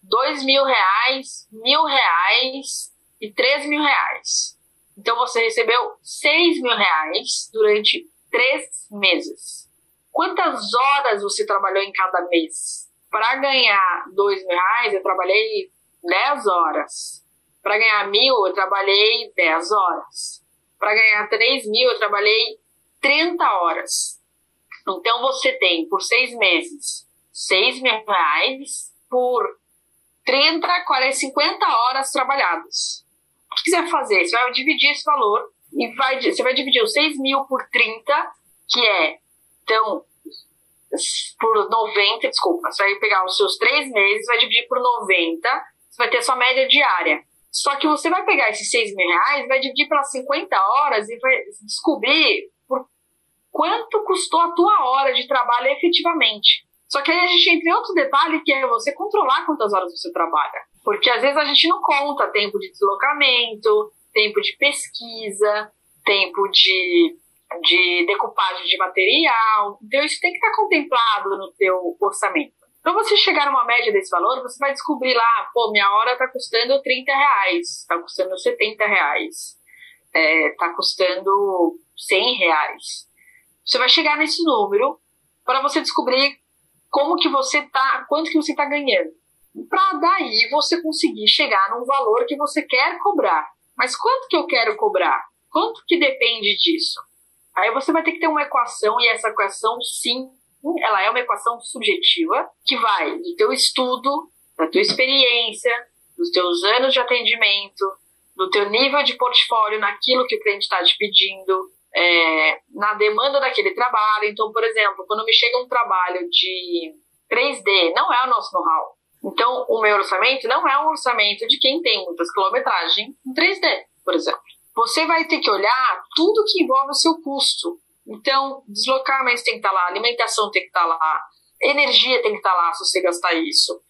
dois mil reais, mil reais e três mil reais. Então você recebeu seis mil reais durante três meses. Quantas horas você trabalhou em cada mês? Para ganhar dois mil reais, eu trabalhei dez horas. Para ganhar mil, eu trabalhei dez horas. Para ganhar três mil, eu trabalhei 30 horas. Então você tem por seis meses seis mil reais por 30, 40, 50 horas trabalhadas. O que quiser fazer? Você vai dividir esse valor e vai, você vai dividir os 6 mil por 30, que é, então, por 90, desculpa, você vai pegar os seus 3 meses, vai dividir por 90, você vai ter sua média diária. Só que você vai pegar esses 6 mil reais, vai dividir pelas 50 horas e vai descobrir por quanto custou a tua hora de trabalho efetivamente. Só que aí a gente entra em outro detalhe que é você controlar quantas horas você trabalha. Porque às vezes a gente não conta tempo de deslocamento, tempo de pesquisa, tempo de, de decupagem de material. Então isso tem que estar contemplado no teu orçamento. Para você chegar numa média desse valor, você vai descobrir lá, pô, minha hora está custando 30 reais, está custando 70 reais, está é, custando 100 reais. Você vai chegar nesse número para você descobrir como que você tá, quanto que você está ganhando. Para daí você conseguir chegar num valor que você quer cobrar. Mas quanto que eu quero cobrar? Quanto que depende disso? Aí você vai ter que ter uma equação e essa equação, sim, ela é uma equação subjetiva que vai do teu estudo, da tua experiência, dos teus anos de atendimento, do teu nível de portfólio naquilo que o cliente está te pedindo, é, na demanda daquele trabalho. Então, por exemplo, quando me chega um trabalho de 3D, não é o nosso know-how. Então, o meu orçamento não é um orçamento de quem tem muitas quilometragem em 3D, por exemplo. Você vai ter que olhar tudo que envolve o seu custo. Então, deslocamento tem que estar lá, alimentação tem que estar lá, energia tem que estar lá se você gastar isso.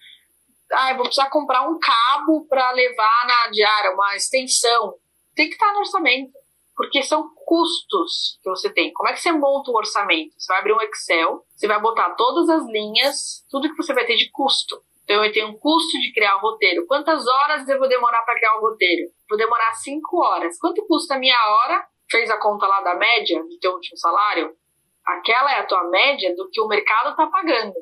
Ah, eu vou precisar comprar um cabo para levar na diária, uma extensão. Tem que estar no orçamento porque são custos que você tem. Como é que você monta um orçamento? Você vai abrir um Excel, você vai botar todas as linhas, tudo que você vai ter de custo. Então eu tenho um custo de criar o roteiro. Quantas horas eu vou demorar para criar o roteiro? Vou demorar 5 horas. Quanto custa a minha hora? Fez a conta lá da média do teu último salário? Aquela é a tua média do que o mercado está pagando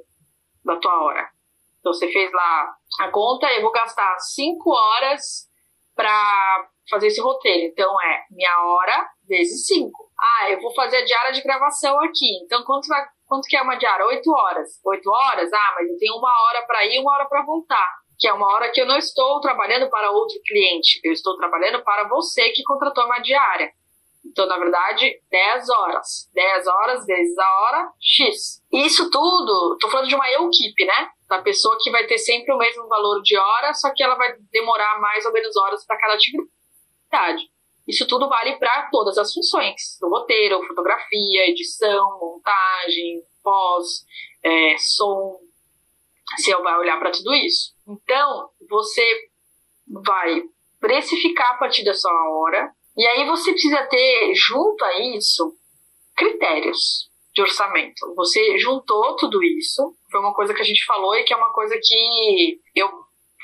da tua hora. Então você fez lá a conta, eu vou gastar 5 horas para fazer esse roteiro. Então é minha hora vezes 5. Ah, eu vou fazer a diária de gravação aqui. Então quanto, vai, quanto que é uma diária? 8 horas. 8 horas? Ah, mas eu tenho uma hora para ir uma hora para voltar. Que é uma hora que eu não estou trabalhando para outro cliente. Eu estou trabalhando para você que contratou uma diária. Então, na verdade, 10 horas. 10 horas vezes a hora, X. Isso tudo, tô falando de uma equipe, né? Da pessoa que vai ter sempre o mesmo valor de hora, só que ela vai demorar mais ou menos horas para cada atividade. Isso tudo vale para todas as funções do roteiro, fotografia, edição, montagem, pós, é, som. Você vai olhar para tudo isso. Então, você vai precificar a partir da sua hora, e aí você precisa ter, junto a isso, critérios de orçamento. Você juntou tudo isso, foi uma coisa que a gente falou e que é uma coisa que eu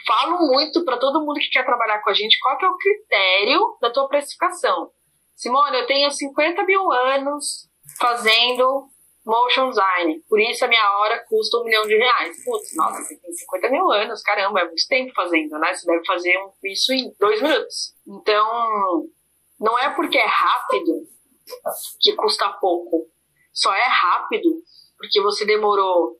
falo muito para todo mundo que quer trabalhar com a gente, qual que é o critério da tua precificação. Simone, eu tenho 50 mil anos fazendo motion design, por isso a minha hora custa um milhão de reais. Putz, nossa, você tem 50 mil anos, caramba, é muito tempo fazendo, né? Você deve fazer isso em dois minutos. Então, não é porque é rápido que custa pouco. Só é rápido porque você demorou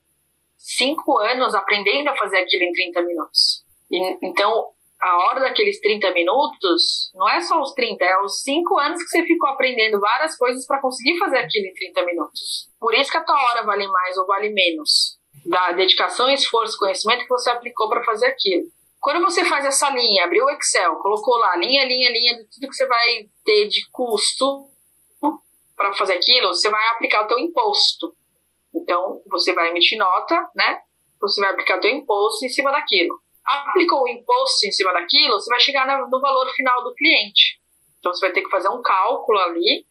cinco anos aprendendo a fazer aquilo em 30 minutos. E, então, a hora daqueles 30 minutos não é só os 30, é os 5 anos que você ficou aprendendo várias coisas para conseguir fazer aquilo em 30 minutos. Por isso que a tua hora vale mais ou vale menos. Da dedicação, esforço, conhecimento que você aplicou para fazer aquilo. Quando você faz essa linha, abriu o Excel, colocou lá linha, linha, linha de tudo que você vai ter de custo para fazer aquilo, você vai aplicar o teu imposto. Então, você vai emitir nota, né? Você vai aplicar o teu imposto em cima daquilo. Aplicou o imposto em cima daquilo, você vai chegar no valor final do cliente. Então, você vai ter que fazer um cálculo ali,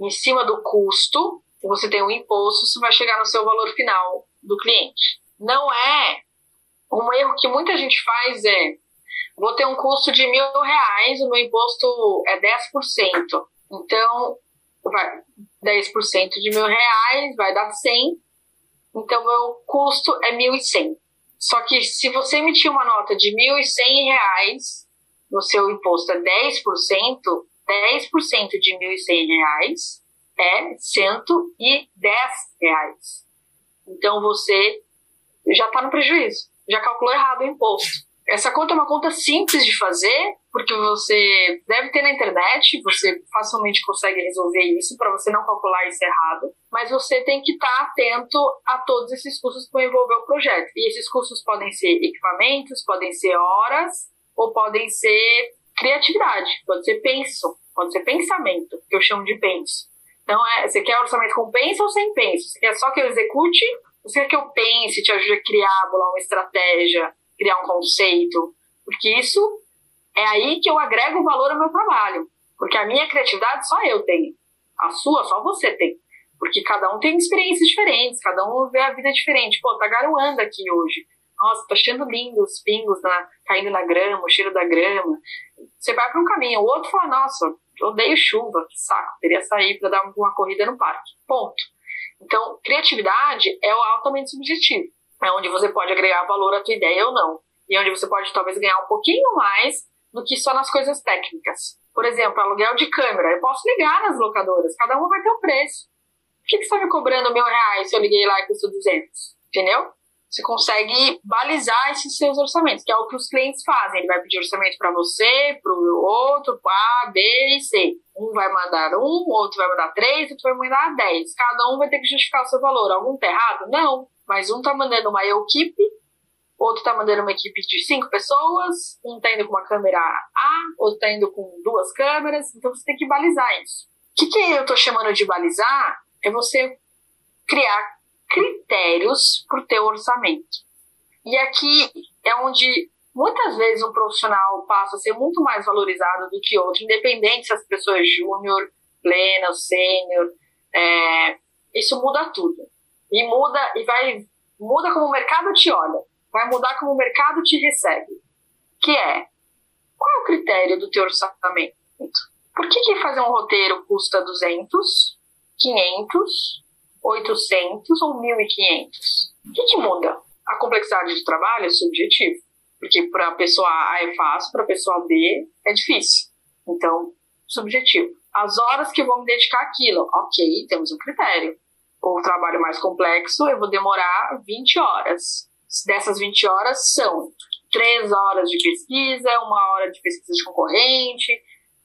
em cima do custo, você tem um imposto, você vai chegar no seu valor final do cliente. Não é um erro que muita gente faz é vou ter um custo de mil reais, o meu imposto é 10%. Então, vai 10% de mil reais vai dar 100, então meu custo é 1.100. Só que se você emitir uma nota de 1.100 reais, no seu imposto é 10%, 10% de 1.100 reais é 110 reais. Então você já está no prejuízo, já calculou errado o imposto. Essa conta é uma conta simples de fazer, porque você deve ter na internet, você facilmente consegue resolver isso para você não calcular isso errado, mas você tem que estar tá atento a todos esses custos que vão envolver o projeto. E esses custos podem ser equipamentos, podem ser horas, ou podem ser criatividade, pode ser penso, pode ser pensamento, que eu chamo de penso. Então, é, você quer orçamento com penso ou sem penso? Você quer só que eu execute? Você quer que eu pense, te ajude a criar, uma estratégia, criar um conceito, porque isso é aí que eu agrego valor ao meu trabalho, porque a minha criatividade só eu tenho, a sua só você tem, porque cada um tem experiências diferentes, cada um vê a vida diferente. Pô, tá garoando aqui hoje. Nossa, tá achando lindo os pingos na, caindo na grama, o cheiro da grama. Você vai para um caminho, o outro fala, nossa, odeio chuva, que saco, queria sair para dar uma corrida no parque. Ponto. Então, criatividade é altamente subjetivo é onde você pode agregar valor à tua ideia ou não. E onde você pode talvez ganhar um pouquinho mais do que só nas coisas técnicas. Por exemplo, aluguel de câmera. Eu posso ligar nas locadoras, cada uma vai ter um preço. Por que, que você está me cobrando mil reais se eu liguei lá e custou 200? Entendeu? Você consegue balizar esses seus orçamentos, que é o que os clientes fazem. Ele vai pedir orçamento para você, para o outro, para A, B e C. Um vai mandar um, outro vai mandar três, outro vai mandar dez. Cada um vai ter que justificar o seu valor. Algum tá errado? Não. Mas um tá mandando uma equipe, outro tá mandando uma equipe de cinco pessoas, um tá indo com uma câmera A, outro tá indo com duas câmeras, então você tem que balizar isso. O que, que eu tô chamando de balizar é você criar critérios para o teu orçamento. E aqui é onde muitas vezes um profissional passa a ser muito mais valorizado do que outro, independente se as pessoas júnior, plena, sênior, é, isso muda tudo. E muda e vai muda como o mercado te olha, vai mudar como o mercado te recebe. Que é qual é o critério do teu orçamento? Por que, que fazer um roteiro custa 200, 500, 800 ou 1500? O que, que muda? A complexidade do trabalho é subjetivo, porque para a pessoa A é fácil, para a pessoa B é difícil. Então, subjetivo. As horas que eu vou me dedicar àquilo, ok, temos um critério o trabalho mais complexo, eu vou demorar 20 horas. Dessas 20 horas são 3 horas de pesquisa, uma hora de pesquisa de concorrente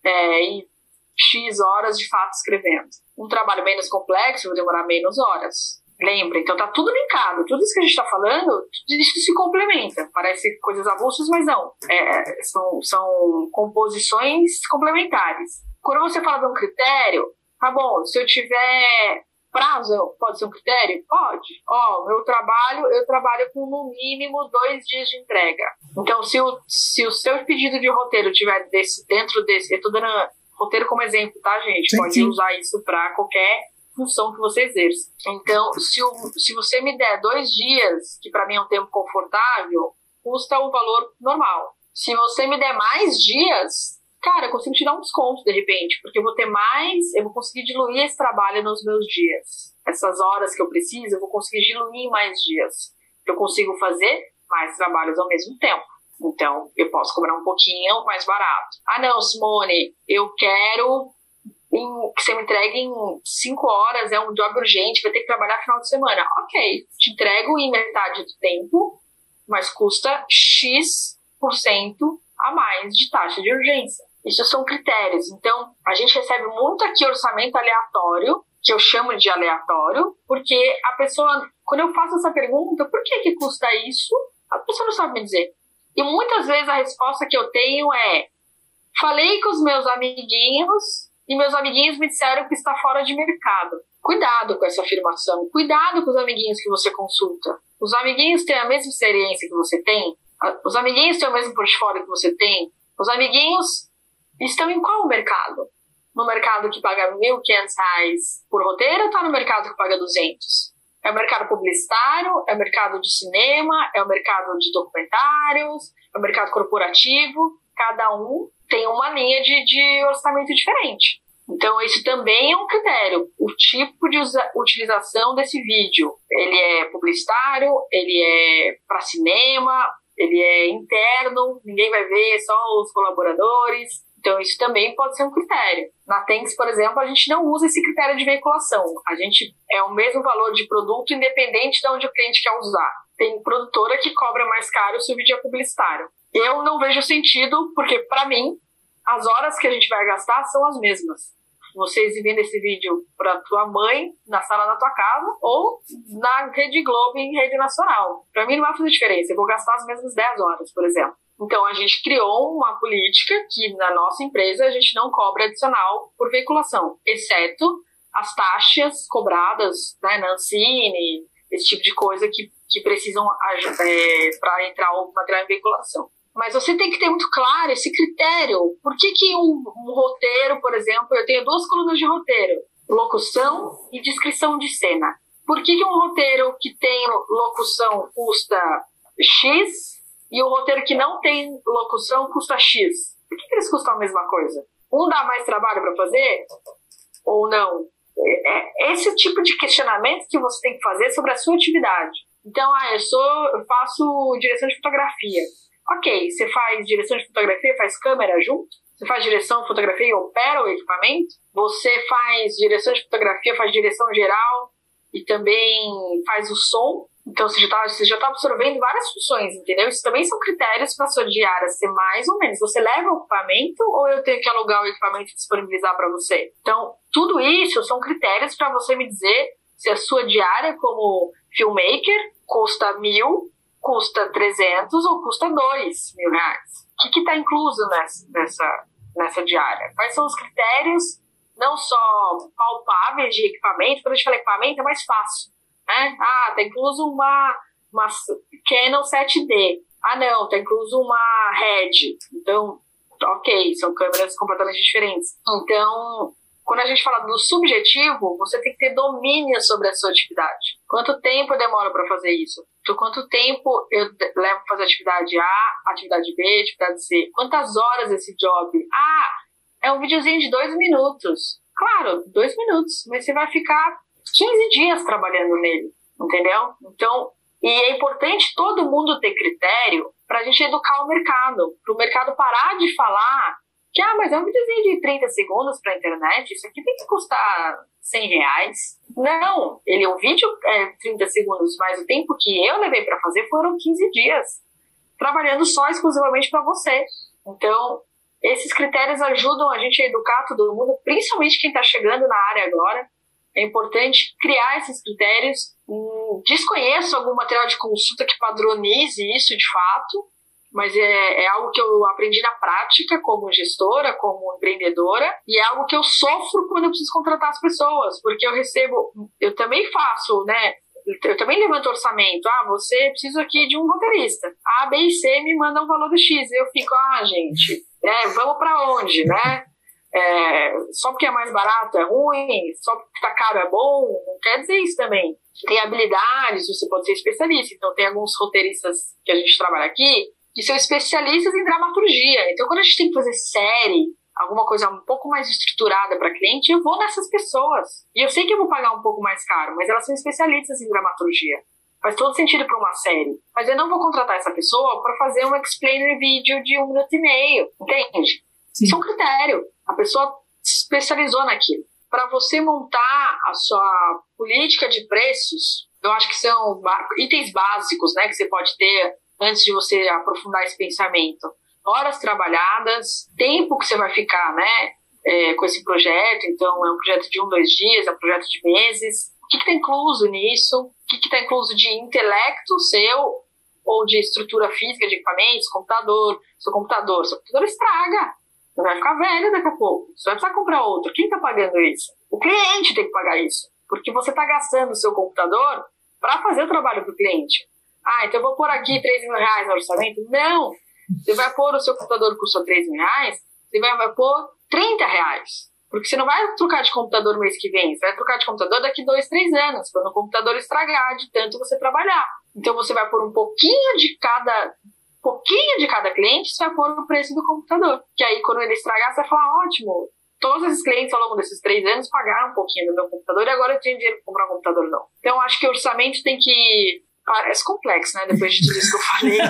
é, e X horas de fato escrevendo. Um trabalho menos complexo, vou demorar menos horas. Lembra? Então tá tudo linkado. Tudo isso que a gente está falando, isso se complementa. Parece coisas avulsas, mas não. É, são, são composições complementares. quando você fala de um critério, tá bom, se eu tiver prazo, pode ser um critério? Pode. Ó, meu trabalho, eu trabalho com no mínimo dois dias de entrega. Então, se o, se o seu pedido de roteiro tiver desse, dentro desse, eu tô dando roteiro como exemplo, tá, gente? Sim, pode sim. usar isso para qualquer função que você exerce. Então, se, o, se você me der dois dias, que para mim é um tempo confortável, custa o valor normal. Se você me der mais dias, cara, eu consigo te dar um desconto de repente, porque eu vou ter mais, eu vou conseguir diluir esse trabalho nos meus dias. Essas horas que eu preciso, eu vou conseguir diluir mais dias. Eu consigo fazer mais trabalhos ao mesmo tempo. Então, eu posso cobrar um pouquinho mais barato. Ah, não, Simone, eu quero em, que você me entregue em 5 horas, é um job urgente, vai ter que trabalhar final de semana. Ok, te entrego em metade do tempo, mas custa X% a mais de taxa de urgência. Isso são critérios. Então, a gente recebe muito aqui orçamento aleatório, que eu chamo de aleatório, porque a pessoa, quando eu faço essa pergunta, por que que custa isso? A pessoa não sabe me dizer. E muitas vezes a resposta que eu tenho é: falei com os meus amiguinhos e meus amiguinhos me disseram que está fora de mercado. Cuidado com essa afirmação, cuidado com os amiguinhos que você consulta. Os amiguinhos têm a mesma experiência que você tem? Os amiguinhos têm o mesmo portfólio que você tem? Os amiguinhos estão em qual mercado? No mercado que paga R$ 1.500 por roteiro ou está no mercado que paga 200? É o mercado publicitário, é o mercado de cinema, é o mercado de documentários, é o mercado corporativo. Cada um tem uma linha de, de orçamento diferente. Então, isso também é um critério. O tipo de utilização desse vídeo. Ele é publicitário, ele é para cinema, ele é interno, ninguém vai ver, só os colaboradores. Então, isso também pode ser um critério. Na Tenks, por exemplo, a gente não usa esse critério de veiculação. A gente é o mesmo valor de produto, independente de onde o cliente quer usar. Tem produtora que cobra mais caro se o vídeo é publicitário. Eu não vejo sentido, porque, para mim, as horas que a gente vai gastar são as mesmas. Você exibindo esse vídeo para tua mãe na sala da tua casa ou na Rede Globo em rede nacional. Para mim não vai fazer diferença. Eu vou gastar as mesmas 10 horas, por exemplo. Então a gente criou uma política que na nossa empresa a gente não cobra adicional por veiculação, exceto as taxas cobradas né, na Ancine, esse tipo de coisa que, que precisam é, para entrar o material em veiculação. Mas você tem que ter muito claro esse critério. Por que, que um, um roteiro, por exemplo, eu tenho duas colunas de roteiro, locução e descrição de cena. Por que, que um roteiro que tem locução custa X e o roteiro que não tem locução custa X. Por que, que eles custam a mesma coisa? Um dá mais trabalho para fazer ou não? É, é esse tipo de questionamento que você tem que fazer sobre a sua atividade. Então, ah, eu sou, eu faço direção de fotografia. Ok, você faz direção de fotografia, faz câmera junto? Você faz direção de fotografia e opera o equipamento? Você faz direção de fotografia, faz direção geral e também faz o som? Então você já está tá absorvendo várias funções, entendeu? Isso também são critérios para sua diária ser mais ou menos. Você leva o equipamento ou eu tenho que alugar o equipamento e disponibilizar para você? Então, tudo isso são critérios para você me dizer se a sua diária como filmmaker custa mil, custa trezentos ou custa dois mil reais. O que está incluso nessa, nessa, nessa diária? Quais são os critérios, não só palpáveis de equipamento, quando a gente fala equipamento é mais fácil né? Ah, tá incluso uma, uma Canon 7D. Ah, não, tá incluso uma Red. Então, ok, são câmeras completamente diferentes. Então, quando a gente fala do subjetivo, você tem que ter domínio sobre a sua atividade. Quanto tempo eu demoro para fazer isso? Por quanto tempo eu levo para fazer atividade A, atividade B, atividade C? Quantas horas esse job? Ah, é um videozinho de dois minutos. Claro, dois minutos, mas você vai ficar 15 dias trabalhando nele, entendeu? Então, e é importante todo mundo ter critério para a gente educar o mercado, para o mercado parar de falar que, ah, mas é um videozinho de 30 segundos para a internet, isso aqui tem que custar 100 reais. Não, ele é um vídeo é 30 segundos, mas o tempo que eu levei para fazer foram 15 dias, trabalhando só exclusivamente para você. Então, esses critérios ajudam a gente a educar todo mundo, principalmente quem está chegando na área agora, é importante criar esses critérios. Hum, desconheço algum material de consulta que padronize isso de fato, mas é, é algo que eu aprendi na prática como gestora, como empreendedora, e é algo que eu sofro quando eu preciso contratar as pessoas, porque eu recebo, eu também faço, né? Eu também levanto orçamento. Ah, você precisa aqui de um roteirista. A, B e C me mandam um valor do X. Eu fico, ah, gente, é, vamos para onde, né? É, só porque é mais barato é ruim, só porque tá caro é bom, não quer dizer isso também. Tem habilidades, você pode ser especialista. Então, tem alguns roteiristas que a gente trabalha aqui que são especialistas em dramaturgia. Então, quando a gente tem que fazer série, alguma coisa um pouco mais estruturada para cliente, eu vou nessas pessoas. E eu sei que eu vou pagar um pouco mais caro, mas elas são especialistas em dramaturgia. Faz todo sentido para uma série. Mas eu não vou contratar essa pessoa para fazer um explainer vídeo de um minuto e meio. Entende? Sim. Isso é um critério. A pessoa se especializou naquilo. Para você montar a sua política de preços, eu acho que são itens básicos né, que você pode ter antes de você aprofundar esse pensamento. Horas trabalhadas, tempo que você vai ficar, né, é, com esse projeto. Então, é um projeto de um, dois dias, é um projeto de meses. O que está incluso nisso? O que está incluso de intelecto seu ou de estrutura física de equipamentos, computador, seu computador. Seu computador estraga. Você vai ficar velho daqui a pouco. Você vai precisar comprar outro. Quem está pagando isso? O cliente tem que pagar isso. Porque você está gastando o seu computador para fazer o trabalho para o cliente. Ah, então eu vou pôr aqui 3 mil reais no orçamento? Não! Você vai pôr o seu computador custa 3 mil reais, você vai, vai pôr 30 reais. Porque você não vai trocar de computador mês que vem, você vai trocar de computador daqui dois, três anos, quando o computador estragar de tanto você trabalhar. Então você vai pôr um pouquinho de cada pouquinho de cada cliente, você vai pôr o preço do computador. Que aí quando ele estragar, você vai falar, ótimo, todos esses clientes ao longo desses três anos pagaram um pouquinho do meu computador e agora eu tenho dinheiro para comprar um computador não. Então acho que o orçamento tem que Parece complexo, né? Depois de tudo isso que eu falei. [laughs]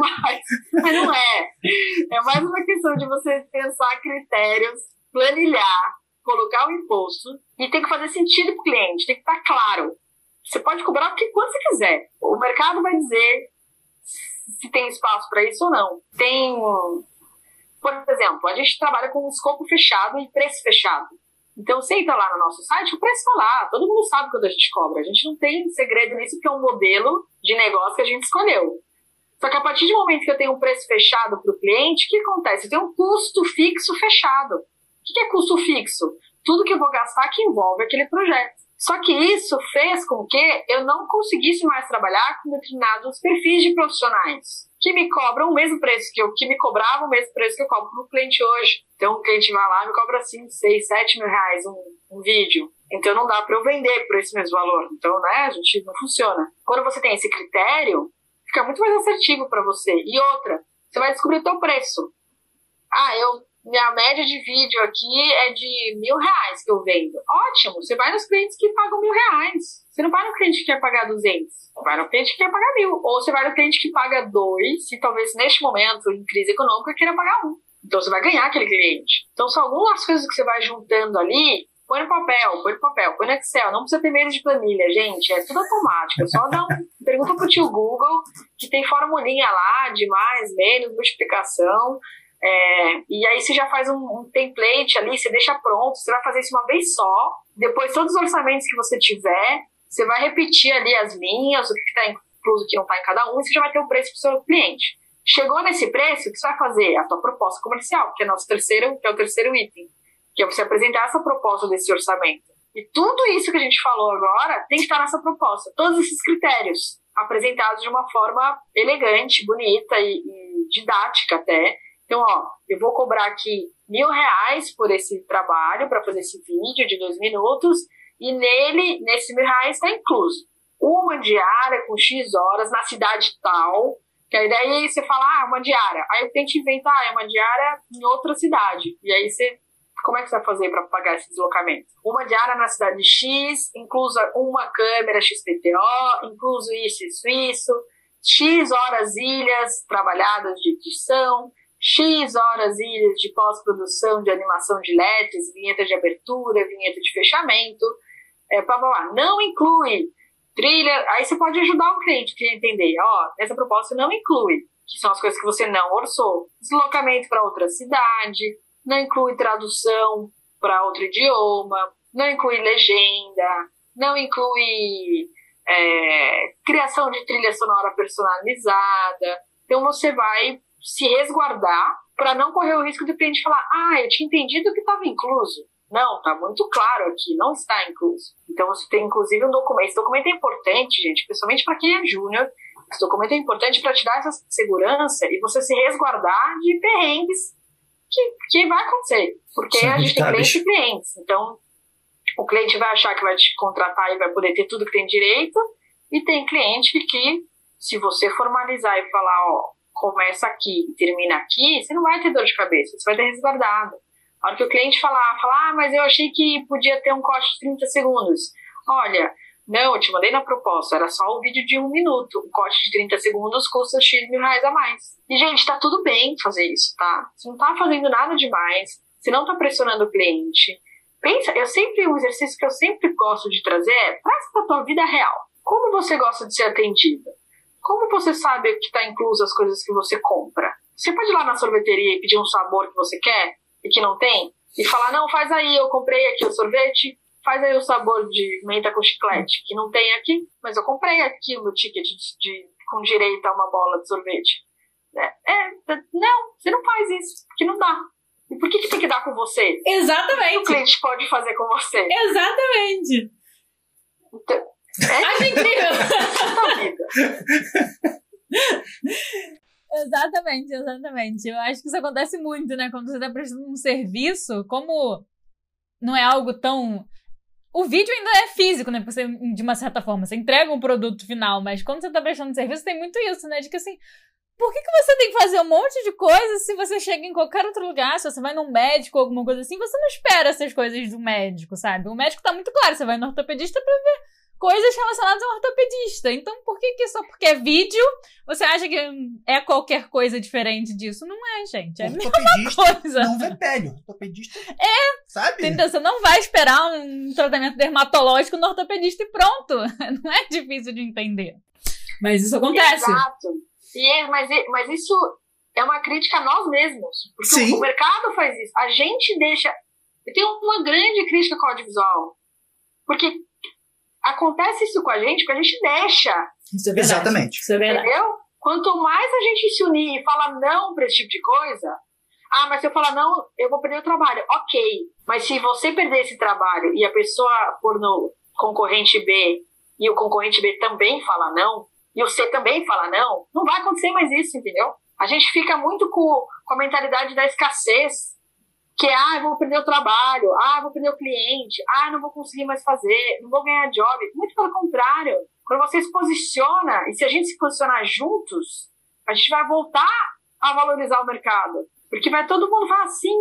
mas, mas não é. É mais uma questão de você pensar critérios, planilhar, colocar o imposto e tem que fazer sentido para o cliente, tem que estar claro. Você pode cobrar o que quando você quiser. O mercado vai dizer se tem espaço para isso ou não. Tem, por exemplo, a gente trabalha com um escopo fechado e preço fechado. Então, você entra lá no nosso site, o preço está lá, todo mundo sabe quanto a gente cobra. A gente não tem segredo nisso, porque é um modelo de negócio que a gente escolheu. Só que a partir do momento que eu tenho um preço fechado para o cliente, o que acontece? Eu tenho um custo fixo fechado. O que é custo fixo? Tudo que eu vou gastar que envolve aquele projeto. Só que isso fez com que eu não conseguisse mais trabalhar com determinados perfis de profissionais que me cobram o mesmo preço que eu, que me cobravam o mesmo preço que eu cobro para o cliente hoje. Então o cliente vai lá e me cobra 5, 6, 7 mil reais um, um vídeo. Então não dá para eu vender por esse mesmo valor. Então, né, a gente não funciona. Quando você tem esse critério, fica muito mais assertivo para você. E outra, você vai descobrir o teu preço. Ah, eu minha média de vídeo aqui é de mil reais que eu vendo. Ótimo, você vai nos clientes que pagam mil reais. Você não vai no cliente que quer pagar duzentos. Vai no cliente que quer pagar mil. Ou você vai no cliente que paga dois, e talvez neste momento, em crise econômica, queira pagar um. Então você vai ganhar aquele cliente. Então são algumas coisas que você vai juntando ali. Põe no papel, põe no papel, põe no Excel. Não precisa ter medo de planilha, gente. É tudo automático. É só dar um. [laughs] Pergunta pro tio Google, que tem formulinha lá de mais, menos, multiplicação. É, e aí você já faz um, um, template ali, você deixa pronto, você vai fazer isso uma vez só. Depois, todos os orçamentos que você tiver, você vai repetir ali as linhas, o que está incluso, o que não está em cada um, e você já vai ter o preço para o seu cliente. Chegou nesse preço, o que você vai fazer? A tua proposta comercial, que é, nosso terceiro, que é o terceiro item, que é você apresentar essa proposta desse orçamento. E tudo isso que a gente falou agora tem que estar nessa proposta. Todos esses critérios apresentados de uma forma elegante, bonita e, e didática até, então, ó, eu vou cobrar aqui mil reais por esse trabalho, para fazer esse vídeo de dois minutos, e nele, nesse mil reais, está incluso uma diária com X horas na cidade tal, que aí daí você fala, ah, uma diária. Aí o cliente inventa, ah, é uma diária em outra cidade. E aí você, como é que você vai fazer para pagar esse deslocamento? Uma diária na cidade X, inclusa uma câmera XPTO, incluso isso, isso, isso, X horas ilhas trabalhadas de edição, X horas ilhas de pós-produção de animação de LEDs, vinheta de abertura, vinheta de fechamento, é, blá, blá, blá. não inclui trilha. Aí você pode ajudar o cliente a entender, ó, essa proposta não inclui, que são as coisas que você não orçou, deslocamento para outra cidade, não inclui tradução para outro idioma, não inclui legenda, não inclui é, criação de trilha sonora personalizada. Então você vai se resguardar para não correr o risco do cliente falar: ah, eu tinha entendido que estava incluso. Não, está muito claro aqui, não está incluso. Então você tem inclusive um documento. Esse documento é importante, gente, principalmente para quem é júnior. Esse documento é importante para te dar essa segurança e você se resguardar de perrengues que, que vai acontecer. Porque Sim, a gente tem clientes e clientes. Então, o cliente vai achar que vai te contratar e vai poder ter tudo que tem direito. E tem cliente que, se você formalizar e falar, ó, começa aqui e termina aqui, você não vai ter dor de cabeça, você vai ter resguardado. A hora que o cliente falar, falar, ah, mas eu achei que podia ter um corte de 30 segundos. Olha, não, eu te mandei na proposta, era só um vídeo de um minuto. O corte de 30 segundos custa X mil reais a mais. E, gente, tá tudo bem fazer isso, tá? Você não tá fazendo nada demais, você não tá pressionando o cliente. Pensa, eu sempre, um exercício que eu sempre gosto de trazer é, traz pra tua vida real. Como você gosta de ser atendida? Como você sabe que está incluso as coisas que você compra? Você pode ir lá na sorveteria e pedir um sabor que você quer e que não tem? E falar, não, faz aí, eu comprei aqui o sorvete, faz aí o sabor de menta com chiclete, que não tem aqui, mas eu comprei aqui o meu ticket de, de, com direito a uma bola de sorvete. É, é, não, você não faz isso, porque não dá. E por que, que tem que dar com você? Exatamente. O, o cliente pode fazer com você. Exatamente. Então, Acho incrível. [laughs] exatamente, exatamente. Eu acho que isso acontece muito, né? Quando você está prestando um serviço, como não é algo tão. O vídeo ainda é físico, né? Você, de uma certa forma, você entrega um produto final, mas quando você está prestando serviço, tem muito isso, né? De que assim, por que, que você tem que fazer um monte de coisas se você chega em qualquer outro lugar, se você vai num médico ou alguma coisa assim, você não espera essas coisas do médico, sabe? O médico tá muito claro, você vai no ortopedista pra ver coisas relacionadas ao ortopedista. Então, por que, que só porque é vídeo, você acha que é qualquer coisa diferente disso? Não é, gente. É a mesma coisa. Não vê pele. Ortopedista. É. Sabe? Entendeu? Você não vai esperar um tratamento dermatológico no ortopedista e pronto. [laughs] Não é difícil de entender. Mas isso acontece. Exato. E é, mas, mas isso é uma crítica a nós mesmos. Porque Sim. o mercado faz isso. A gente deixa. Eu tenho uma grande crítica com o audiovisual. Porque acontece isso com a gente porque a gente deixa. Isso é. Exatamente. Isso é verdade. Entendeu? Quanto mais a gente se unir e falar não para esse tipo de coisa, ah, mas se eu falar não, eu vou perder o trabalho. Ok. Mas se você perder esse trabalho e a pessoa for no concorrente B e o concorrente B também fala não, e o C também fala não, não vai acontecer mais isso, entendeu? A gente fica muito com, com a mentalidade da escassez que é, ah, vou perder o trabalho, ah, vou perder o cliente, ah, não vou conseguir mais fazer, não vou ganhar job. Muito pelo contrário. Quando você se posiciona, e se a gente se posicionar juntos, a gente vai voltar a valorizar o mercado. Porque vai todo mundo falar assim,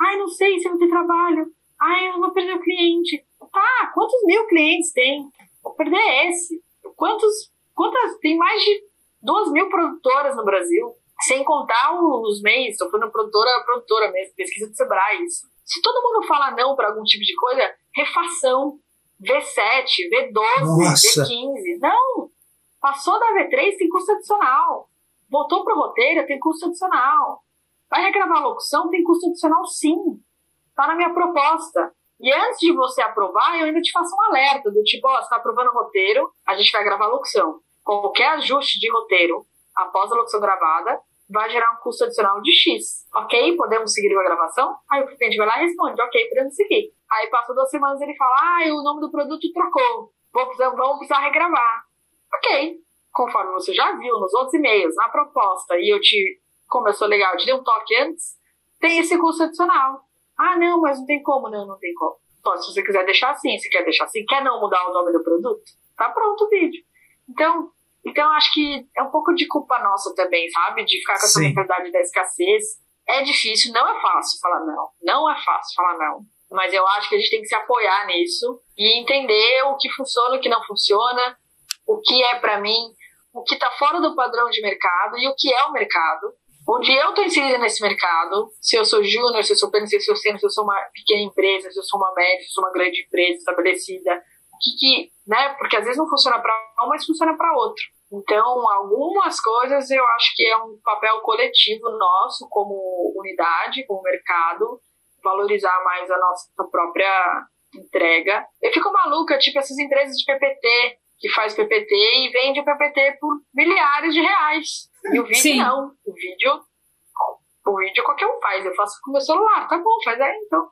ai, não sei se eu vou ter trabalho, ai, eu vou perder o cliente. Tá, quantos mil clientes tem? Vou perder esse. Quantos, quantas, tem mais de duas mil produtoras no Brasil. Sem contar os meios, estou falando produtora produtora mesmo, pesquisa do Sebrae, isso. Se todo mundo fala não para algum tipo de coisa, refação, V7, V12, Nossa. V15. Não! Passou da V3, tem custo adicional. Voltou pro roteiro, tem custo adicional. Vai regravar a locução, tem custo adicional sim. Tá na minha proposta. E antes de você aprovar, eu ainda te faço um alerta do tipo, ó, você tá aprovando o roteiro, a gente vai gravar a locução. Qualquer ajuste de roteiro após a locução gravada, vai gerar um custo adicional de X. Ok? Podemos seguir com a gravação? Aí o cliente vai lá e responde, ok, podemos seguir. Aí passa duas semanas ele fala, ah, o nome do produto trocou. Vou precisar, vamos precisar regravar. Ok. Conforme você já viu nos outros e-mails, na proposta, e eu te, sou legal, eu te dei um toque antes, tem esse custo adicional. Ah, não, mas não tem como. Não, não tem como. Então, se você quiser deixar assim, se quer deixar assim, quer não mudar o nome do produto, tá pronto o vídeo. Então, então, acho que é um pouco de culpa nossa também, sabe? De ficar com essa mentalidade da escassez. É difícil, não é fácil falar não. Não é fácil falar não. Mas eu acho que a gente tem que se apoiar nisso e entender o que funciona, o que não funciona, o que é para mim, o que está fora do padrão de mercado e o que é o mercado. Onde eu estou inserida nesse mercado, se eu sou júnior, se eu sou pleno, se eu sou sênior, se eu sou uma pequena empresa, se eu sou uma média, se eu sou uma grande empresa estabelecida, o que, que né? Porque às vezes não funciona para um, mas funciona para outro. Então, algumas coisas eu acho que é um papel coletivo nosso, como unidade, como mercado, valorizar mais a nossa própria entrega. Eu fico maluca, tipo, essas empresas de PPT, que faz PPT e vende o PPT por milhares de reais. E o vídeo Sim. não. O vídeo, o vídeo qualquer um faz. Eu faço com o meu celular. Tá bom, faz aí então.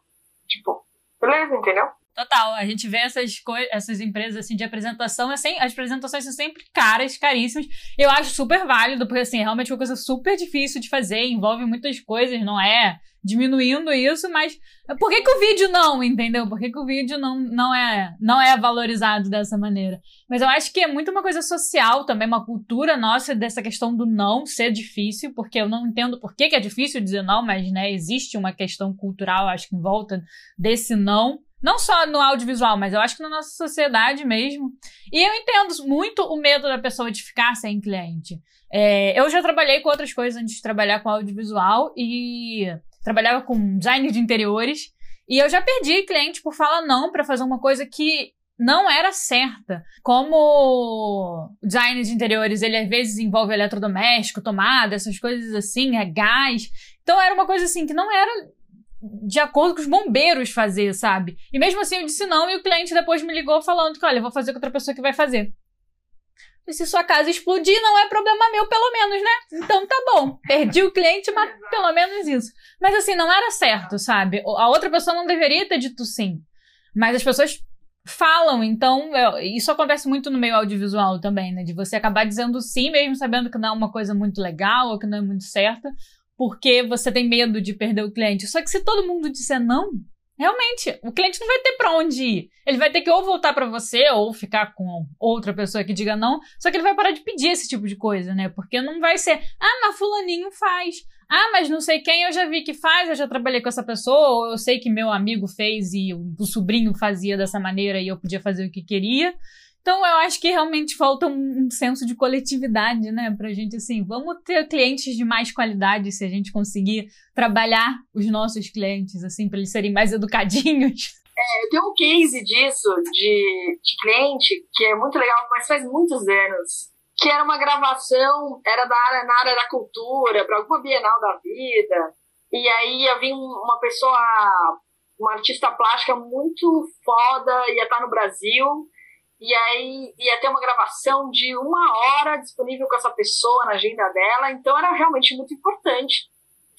Tipo, beleza, entendeu? Total, a gente vê essas coisas, essas empresas assim de apresentação, assim, as apresentações são sempre caras, caríssimas. Eu acho super válido, porque assim, é realmente uma coisa super difícil de fazer, envolve muitas coisas, não é diminuindo isso, mas por que, que o vídeo não, entendeu? Por que, que o vídeo não, não, é, não é valorizado dessa maneira? Mas eu acho que é muito uma coisa social também, uma cultura nossa dessa questão do não ser difícil, porque eu não entendo por que, que é difícil dizer não, mas né, existe uma questão cultural, acho que em volta desse não. Não só no audiovisual, mas eu acho que na nossa sociedade mesmo. E eu entendo muito o medo da pessoa de ficar sem cliente. É, eu já trabalhei com outras coisas antes de trabalhar com audiovisual e trabalhava com design de interiores. E eu já perdi cliente por falar não para fazer uma coisa que não era certa. Como design de interiores, ele às vezes envolve eletrodoméstico, tomada, essas coisas assim, é gás. Então era uma coisa assim que não era de acordo com os bombeiros fazer, sabe? E mesmo assim eu disse não e o cliente depois me ligou falando que, olha, eu vou fazer com outra pessoa que vai fazer. E se sua casa explodir, não é problema meu, pelo menos, né? Então tá bom. Perdi o cliente, mas pelo menos isso. Mas assim, não era certo, sabe? A outra pessoa não deveria ter dito sim. Mas as pessoas falam, então isso acontece muito no meio audiovisual também, né? De você acabar dizendo sim, mesmo sabendo que não é uma coisa muito legal ou que não é muito certa, porque você tem medo de perder o cliente. Só que se todo mundo disser não, realmente, o cliente não vai ter para onde ir. Ele vai ter que ou voltar para você ou ficar com outra pessoa que diga não. Só que ele vai parar de pedir esse tipo de coisa, né? Porque não vai ser, ah, mas fulaninho faz. Ah, mas não sei quem eu já vi que faz, eu já trabalhei com essa pessoa, eu sei que meu amigo fez e o sobrinho fazia dessa maneira e eu podia fazer o que queria. Então, eu acho que realmente falta um, um, senso de coletividade, né? Pra gente, assim, vamos ter clientes de mais qualidade se a gente conseguir trabalhar os nossos clientes, assim, para eles serem mais educadinhos. [laughs] É, eu tenho um case disso, de, de cliente, que é muito legal, mas faz muitos anos. Que era uma gravação, era da área, na área da cultura, para alguma Bienal da Vida. E aí ia vir uma pessoa, uma artista plástica muito foda, ia estar no Brasil e aí ia ter uma gravação de uma hora disponível com essa pessoa na agenda dela, então era realmente muito importante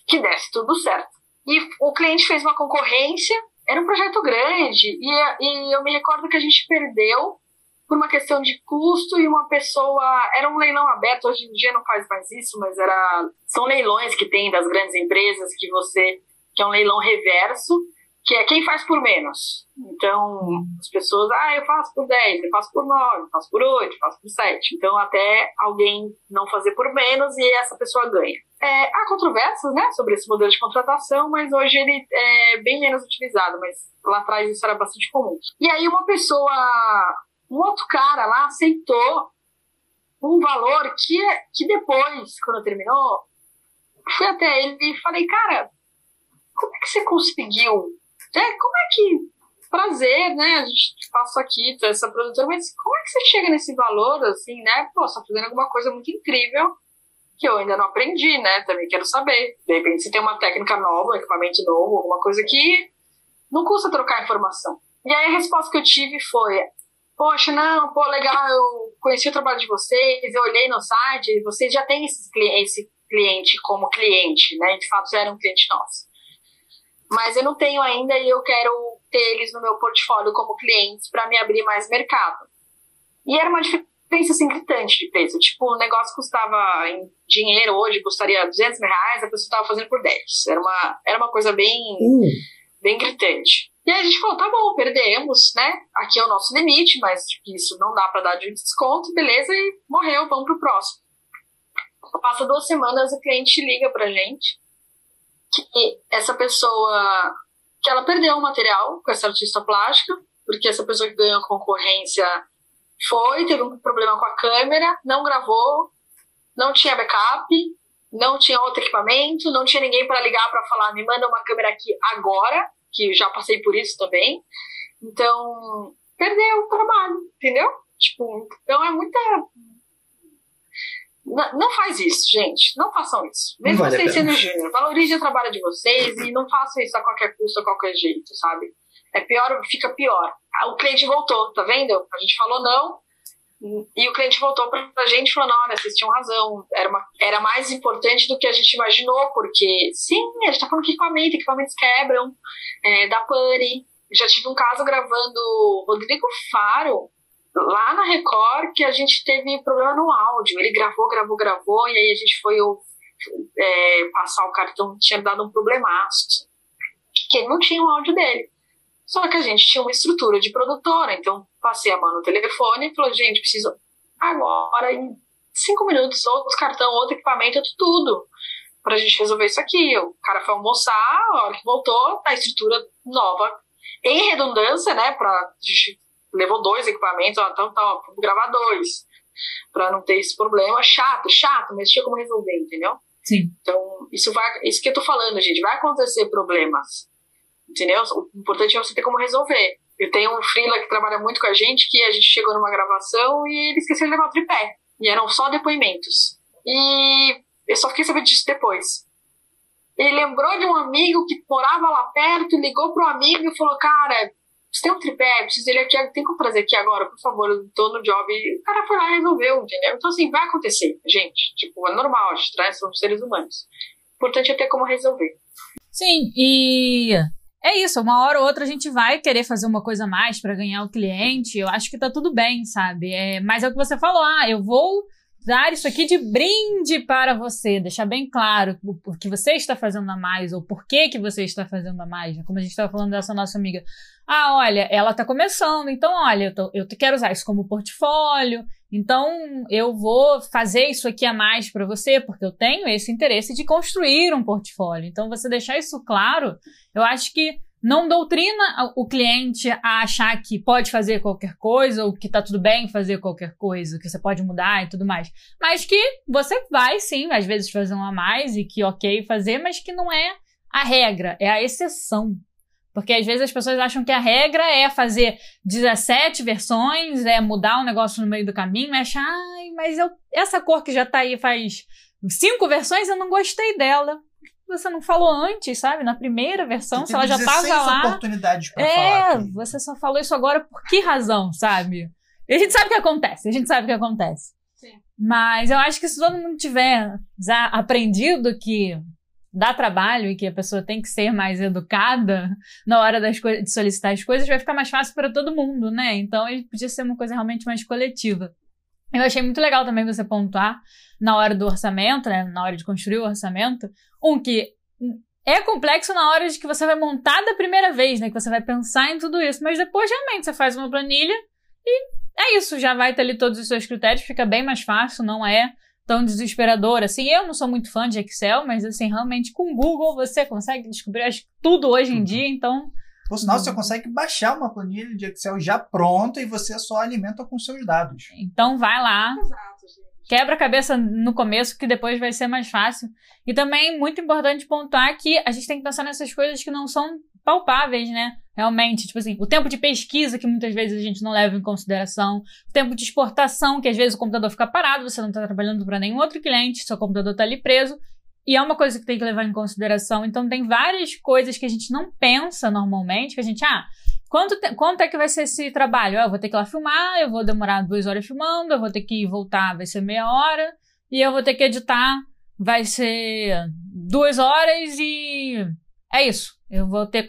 que desse tudo certo. E o cliente fez uma concorrência, era um projeto grande, e, e eu me recordo que a gente perdeu por uma questão de custo e uma pessoa. Era um leilão aberto, hoje em dia não faz mais isso, mas era. São leilões que tem das grandes empresas que você. que é um leilão reverso que é quem faz por menos. Então, as pessoas, ah, eu faço por 10, eu faço por 9, eu faço por 8, eu faço por 7. Então, até alguém não fazer por menos e essa pessoa ganha. É, há controvérsias, né, sobre esse modelo de contratação, mas hoje ele é bem menos utilizado, mas lá atrás isso era bastante comum. E aí uma pessoa, um outro cara lá aceitou um valor que, que depois, quando terminou, fui até ele e falei, cara, como é que você conseguiu é, como é que. Prazer, né? A gente passa aqui, essa produtora, mas como é que você chega nesse valor, assim, né? Pô, você tá fazendo alguma coisa muito incrível que eu ainda não aprendi, né? Também quero saber. De repente, se tem uma técnica nova, um equipamento novo, alguma coisa que não custa trocar informação. E aí a resposta que eu tive foi: Poxa, não, pô, legal, eu conheci o trabalho de vocês, eu olhei no site, vocês já têm esse cliente como cliente, né? De fato, era um cliente nosso mas eu não tenho ainda e eu quero ter eles no meu portfólio como clientes para me abrir mais mercado. E era uma diferença assim, gritante de preço. Tipo, o negócio custava em dinheiro hoje, custaria 200 mil reais, a pessoa estava fazendo por 10. Era uma, era uma coisa bem, uh. bem gritante. E aí a gente falou, tá bom, perdemos, né? Aqui é o nosso limite, mas isso não dá para dar de desconto, beleza, e morreu, vamos pro próximo. Passa duas semanas, o cliente liga pra gente que essa pessoa que ela perdeu o material com essa artista plástica, porque essa pessoa que ganhou a concorrência foi, teve um problema com a câmera, não gravou, não tinha backup, não tinha outro equipamento, não tinha ninguém para ligar para falar, me manda uma câmera aqui agora, que já passei por isso também. Então, perdeu o trabalho, entendeu? Tipo, então é muita não, não faz isso, gente. Não façam isso. Mesmo vale vocês sendo júnior. Valorize o trabalho de vocês e não façam isso a qualquer custo, a qualquer jeito, sabe? É pior, fica pior. O cliente voltou, tá vendo? A gente falou não. E o cliente voltou para a gente e falou: não, olha, vocês tinham razão, era, uma, era mais importante do que a gente imaginou, porque sim, a gente está falando de equipamento, equipamentos quebram, é, da pane. Já tive um caso gravando Rodrigo Faro, lá na Record, que a gente teve problema no áudio. Ele gravou, gravou, gravou, e aí a gente foi é, passar o cartão, tinha dado um problemaço, que ele não tinha o áudio dele. Só que a gente tinha uma estrutura de produtora, então passei a mão no telefone e falei, gente, preciso agora, em cinco minutos, outro cartão, outro equipamento, tudo, pra gente resolver isso aqui. O cara foi almoçar, a hora que voltou, a estrutura nova, em redundância, né, pra, gente levou dois equipamentos, ó, então tá, vamos gravar dois, pra não ter esse problema. Chato, chato, mas tinha como resolver, entendeu? Sim. Então, isso vai, isso que eu tô falando, gente, vai acontecer problemas entendeu? O importante é você ter como resolver. Eu tenho um freela que trabalha muito com a gente, que a gente chegou numa gravação e ele esqueceu de levar o tripé. E eram só depoimentos. E eu só fiquei sabendo disso depois. Ele lembrou de um amigo que morava lá perto, ligou pro amigo e falou, cara, você tem um tripé, preciso dele aqui, tem como trazer aqui agora, por favor, eu tô no job. E o cara foi lá e resolveu, entendeu? Então, assim, vai acontecer, gente. Tipo, é normal, a gente traz, somos seres humanos. O importante é ter como resolver. Sim, e é isso, uma hora ou outra a gente vai querer fazer uma coisa a mais para ganhar o cliente. Eu acho que tá tudo bem, sabe? É, mas é o que você falou, ah, eu vou dar isso aqui de brinde para você, deixar bem claro o que você está fazendo a mais ou por que que você está fazendo a mais, né? como a gente estava falando dessa nossa amiga. Ah, olha, ela está começando, então olha, eu, tô, eu quero usar isso como portfólio, então eu vou fazer isso aqui a mais para você, porque eu tenho esse interesse de construir um portfólio. Então você deixar isso claro, eu acho que não doutrina o cliente a achar que pode fazer qualquer coisa, ou que tá tudo bem fazer qualquer coisa, que você pode mudar e tudo mais. Mas que você vai sim, às vezes, fazer um a mais e que ok fazer, mas que não é a regra, é a exceção. Porque às vezes as pessoas acham que a regra é fazer 17 versões, é mudar um negócio no meio do caminho, é achar, ai, mas eu, essa cor que já tá aí faz cinco versões, eu não gostei dela você não falou antes, sabe? Na primeira versão, se ela já tava lá. oportunidades pra é, falar. É, você só falou isso agora por que razão, sabe? E a gente sabe o que acontece, a gente sabe o que acontece. Sim. Mas eu acho que se todo mundo tiver já aprendido que dá trabalho e que a pessoa tem que ser mais educada na hora das de solicitar as coisas, vai ficar mais fácil para todo mundo, né? Então, podia ser uma coisa realmente mais coletiva. Eu achei muito legal também você pontuar na hora do orçamento, né? Na hora de construir o orçamento. Um, que é complexo na hora de que você vai montar da primeira vez, né? Que você vai pensar em tudo isso. Mas depois, realmente, você faz uma planilha e é isso. Já vai ter ali todos os seus critérios. Fica bem mais fácil, não é tão desesperador. Assim, eu não sou muito fã de Excel, mas, assim, realmente, com o Google você consegue descobrir acho, tudo hoje em dia. Então, por sinal, você consegue baixar uma planilha de Excel já pronta e você só alimenta com seus dados. Então vai lá. Exato, gente. Quebra a cabeça no começo, que depois vai ser mais fácil. E também, muito importante pontuar que a gente tem que pensar nessas coisas que não são palpáveis, né? Realmente, tipo assim, o tempo de pesquisa que muitas vezes a gente não leva em consideração, o tempo de exportação, que às vezes o computador fica parado, você não está trabalhando para nenhum outro cliente, seu computador está ali preso, e é uma coisa que tem que levar em consideração. Então, tem várias coisas que a gente não pensa normalmente, que a gente, ah, quanto, te, quanto é que vai ser esse trabalho? Eu vou ter que ir lá filmar, eu vou demorar duas horas filmando, eu vou ter que voltar, vai ser meia hora, e eu vou ter que editar, vai ser duas horas e é isso. Eu vou ter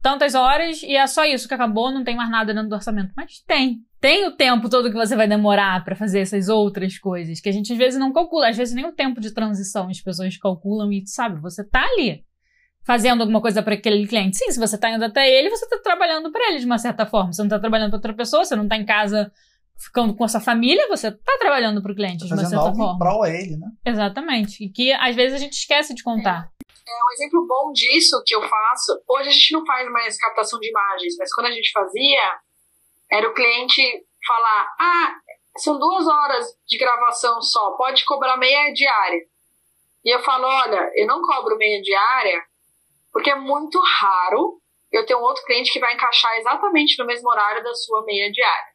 tantas horas e é só isso que acabou, não tem mais nada dentro do orçamento. Mas tem. Tem o tempo todo que você vai demorar para fazer essas outras coisas, que a gente às vezes não calcula, às vezes nem o tempo de transição as pessoas calculam e sabe, você tá ali fazendo alguma coisa para aquele cliente. Sim, se você tá indo até ele, você tá trabalhando para ele de uma certa forma. Você não tá trabalhando para outra pessoa, você não tá em casa ficando com a sua família, você tá trabalhando para o cliente tá de uma certa algo forma. Prol a ele, né? Exatamente. E que às vezes a gente esquece de contar. É um exemplo bom disso que eu faço. Hoje a gente não faz mais captação de imagens, mas quando a gente fazia, era o cliente falar: ah, são duas horas de gravação só, pode cobrar meia diária. E eu falo: olha, eu não cobro meia diária porque é muito raro eu ter um outro cliente que vai encaixar exatamente no mesmo horário da sua meia diária.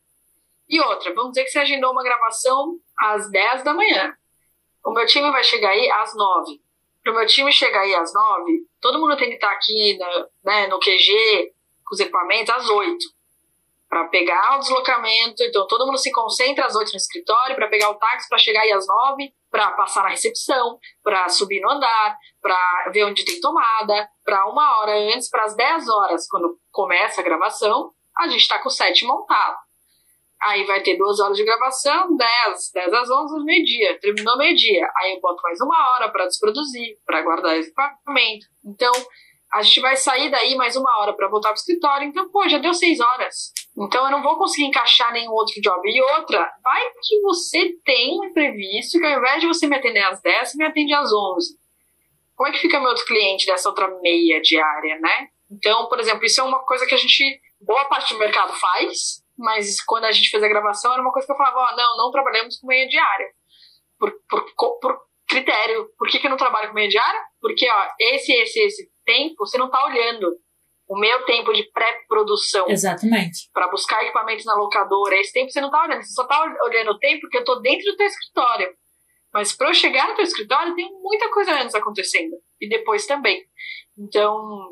E outra, vamos dizer que você agendou uma gravação às 10 da manhã. O meu time vai chegar aí às 9 para o meu time chegar aí às nove, todo mundo tem que estar aqui na, né, no QG, com os equipamentos, às oito. Para pegar o deslocamento. Então todo mundo se concentra às oito no escritório para pegar o táxi para chegar aí às nove, para passar na recepção, para subir no andar, para ver onde tem tomada, para uma hora antes, para as dez horas quando começa a gravação, a gente está com o set montado. Aí vai ter duas horas de gravação, 10, 10 às 11, meio-dia. Terminou meio-dia. Aí eu boto mais uma hora para desproduzir, para guardar esse equipamento. Então, a gente vai sair daí mais uma hora para voltar pro escritório. Então, pô, já deu seis horas. Então, eu não vou conseguir encaixar nenhum outro job. E outra, vai que você tem um imprevisto que ao invés de você me atender às 10, você me atende às 11. Como é que fica meu outro cliente dessa outra meia diária, né? Então, por exemplo, isso é uma coisa que a gente, boa parte do mercado faz, mas quando a gente fez a gravação era uma coisa que eu falava, oh, não, não trabalhamos com meia diária. Por, por, por critério. Por que, que eu não trabalho com meia diária? Porque, ó, esse, esse, esse tempo, você não tá olhando. O meu tempo de pré-produção. Exatamente. Para buscar equipamentos na locadora, esse tempo você não tá olhando. Você só tá olhando o tempo que eu tô dentro do teu escritório. Mas para eu chegar no teu escritório, tem muita coisa antes acontecendo. E depois também. Então,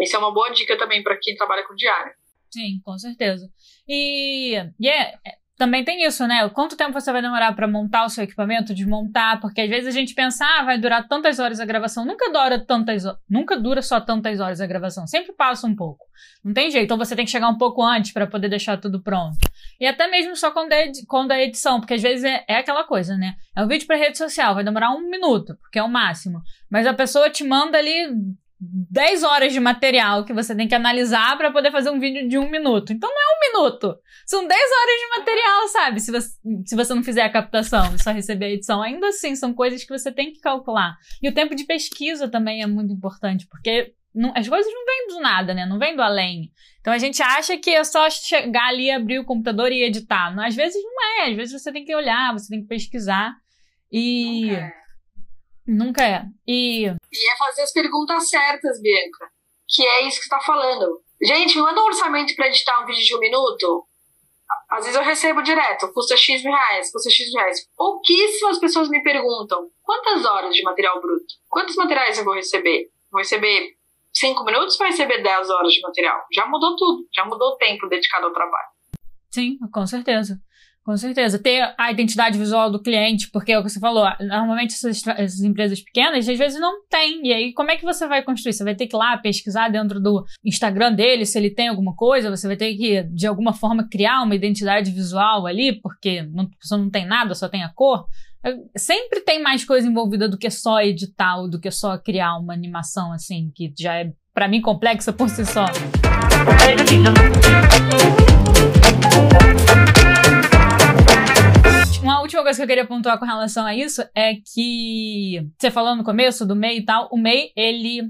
isso é uma boa dica também para quem trabalha com diária. Sim, com certeza. E, e é, é, também tem isso, né? Quanto tempo você vai demorar para montar o seu equipamento, desmontar? Porque às vezes a gente pensa, ah, vai durar tantas horas a gravação. Nunca dura tantas nunca dura só tantas horas a gravação. Sempre passa um pouco. Não tem jeito. Então você tem que chegar um pouco antes para poder deixar tudo pronto. E até mesmo só quando é, quando é edição, porque às vezes é, é aquela coisa, né? É um vídeo para rede social, vai demorar um minuto, porque é o máximo. Mas a pessoa te manda ali 10 horas de material que você tem que analisar para poder fazer um vídeo de um minuto. Então não é um minuto. São 10 horas de material, sabe? Se você, se você não fizer a captação e só receber a edição. Ainda assim, são coisas que você tem que calcular. E o tempo de pesquisa também é muito importante, porque não, as coisas não vêm do nada, né? Não vêm do além. Então a gente acha que é só chegar ali, abrir o computador e editar. Às vezes não é. Às vezes você tem que olhar, você tem que pesquisar. E. Nunca Nunca é. E... e é fazer as perguntas certas, Bianca. Que é isso que você tá falando. Gente, manda um orçamento para editar um vídeo de um minuto. Às vezes eu recebo direto, custa X reais, custa X reais. Pouquíssimas pessoas me perguntam quantas horas de material bruto? Quantos materiais eu vou receber? Vou receber 5 minutos ou receber 10 horas de material? Já mudou tudo, já mudou o tempo dedicado ao trabalho. Sim, com certeza. Com certeza. Ter a identidade visual do cliente, porque é o que você falou, normalmente essas, essas, empresas pequenas, às vezes não tem. E aí, como é que você vai construir? Você vai ter que ir lá pesquisar dentro do Instagram dele se ele tem alguma coisa, você vai ter que, de alguma forma, criar uma identidade visual ali, porque não, você não tem nada, só tem a cor. Sempre tem mais coisa envolvida do que só editar ou do que só criar uma animação, assim, que já é, para mim, complexa por si só. Uma última coisa que eu queria pontuar com relação a isso é que você falou no começo do MEI e tal, o MEI, ele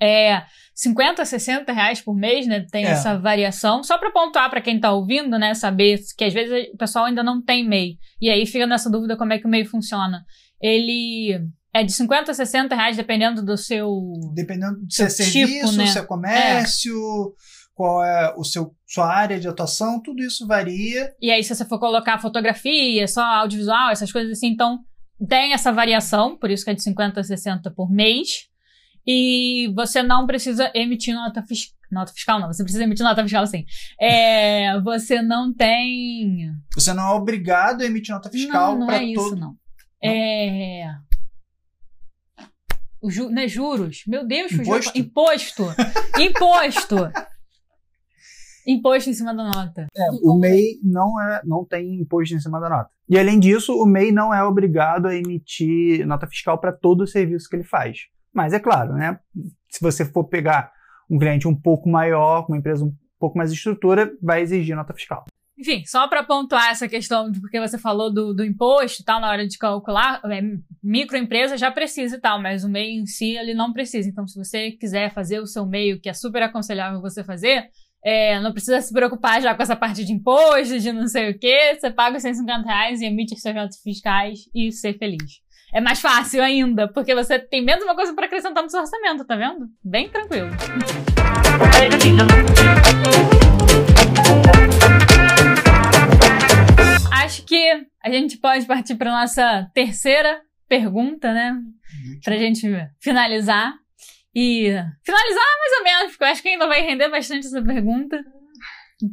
é 50, 60 reais por mês, né? Tem é. essa variação. Só para pontuar para quem tá ouvindo, né? Saber que às vezes o pessoal ainda não tem MEI. E aí fica nessa dúvida como é que o MEI funciona. Ele é de 50 a 60 reais, dependendo do seu. Dependendo do seu, tipo, serviço, né? seu comércio. É qual é o seu sua área de atuação, tudo isso varia. E aí, se você for colocar fotografia, só audiovisual, essas coisas assim, então tem essa variação, por isso que é de 50 a 60 por mês. E você não precisa emitir nota fiscal. Nota fiscal não, você precisa emitir nota fiscal sim. É, [laughs] você não tem. Você não é obrigado a emitir nota fiscal Não, não é isso, todo... não. não. É. Ju... Não é juros? Meu Deus, Imposto. Imposto! Imposto! [laughs] Imposto em cima da nota. É, o MEI não, é, não tem imposto em cima da nota. E além disso, o MEI não é obrigado a emitir nota fiscal para todo o serviço que ele faz. Mas é claro, né? Se você for pegar um cliente um pouco maior, uma empresa um pouco mais estrutura, vai exigir nota fiscal. Enfim, só para pontuar essa questão, de porque você falou do, do imposto e tal, na hora de calcular, é, microempresa já precisa e tal, mas o MEI em si, ele não precisa. Então, se você quiser fazer o seu meio, que é super aconselhável você fazer, é, não precisa se preocupar já com essa parte de imposto, de não sei o quê. Você paga os 150 reais e emite seus notas fiscais e ser feliz. É mais fácil ainda, porque você tem menos uma coisa para acrescentar no seu orçamento, tá vendo? Bem tranquilo. Acho que a gente pode partir para nossa terceira pergunta, né? Pra gente finalizar. E finalizar mais ou menos, porque eu acho que ainda vai render bastante essa pergunta.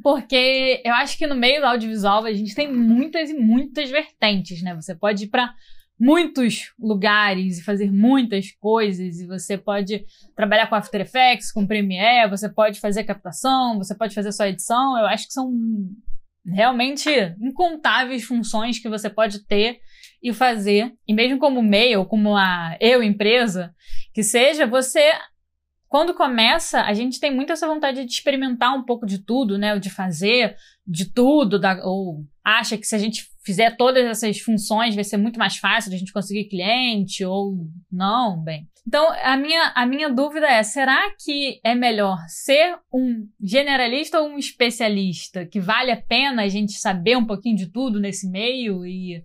Porque eu acho que no meio do audiovisual a gente tem muitas e muitas vertentes, né? Você pode ir para muitos lugares e fazer muitas coisas. E você pode trabalhar com After Effects, com Premiere, você pode fazer captação, você pode fazer sua edição. Eu acho que são realmente incontáveis funções que você pode ter e fazer. E mesmo como meio, como a eu empresa, que seja, você quando começa, a gente tem muito essa vontade de experimentar um pouco de tudo, né? De fazer de tudo, da, ou acha que se a gente fizer todas essas funções vai ser muito mais fácil a gente conseguir cliente, ou não, bem. Então, a minha, a minha dúvida é: será que é melhor ser um generalista ou um especialista? Que vale a pena a gente saber um pouquinho de tudo nesse meio e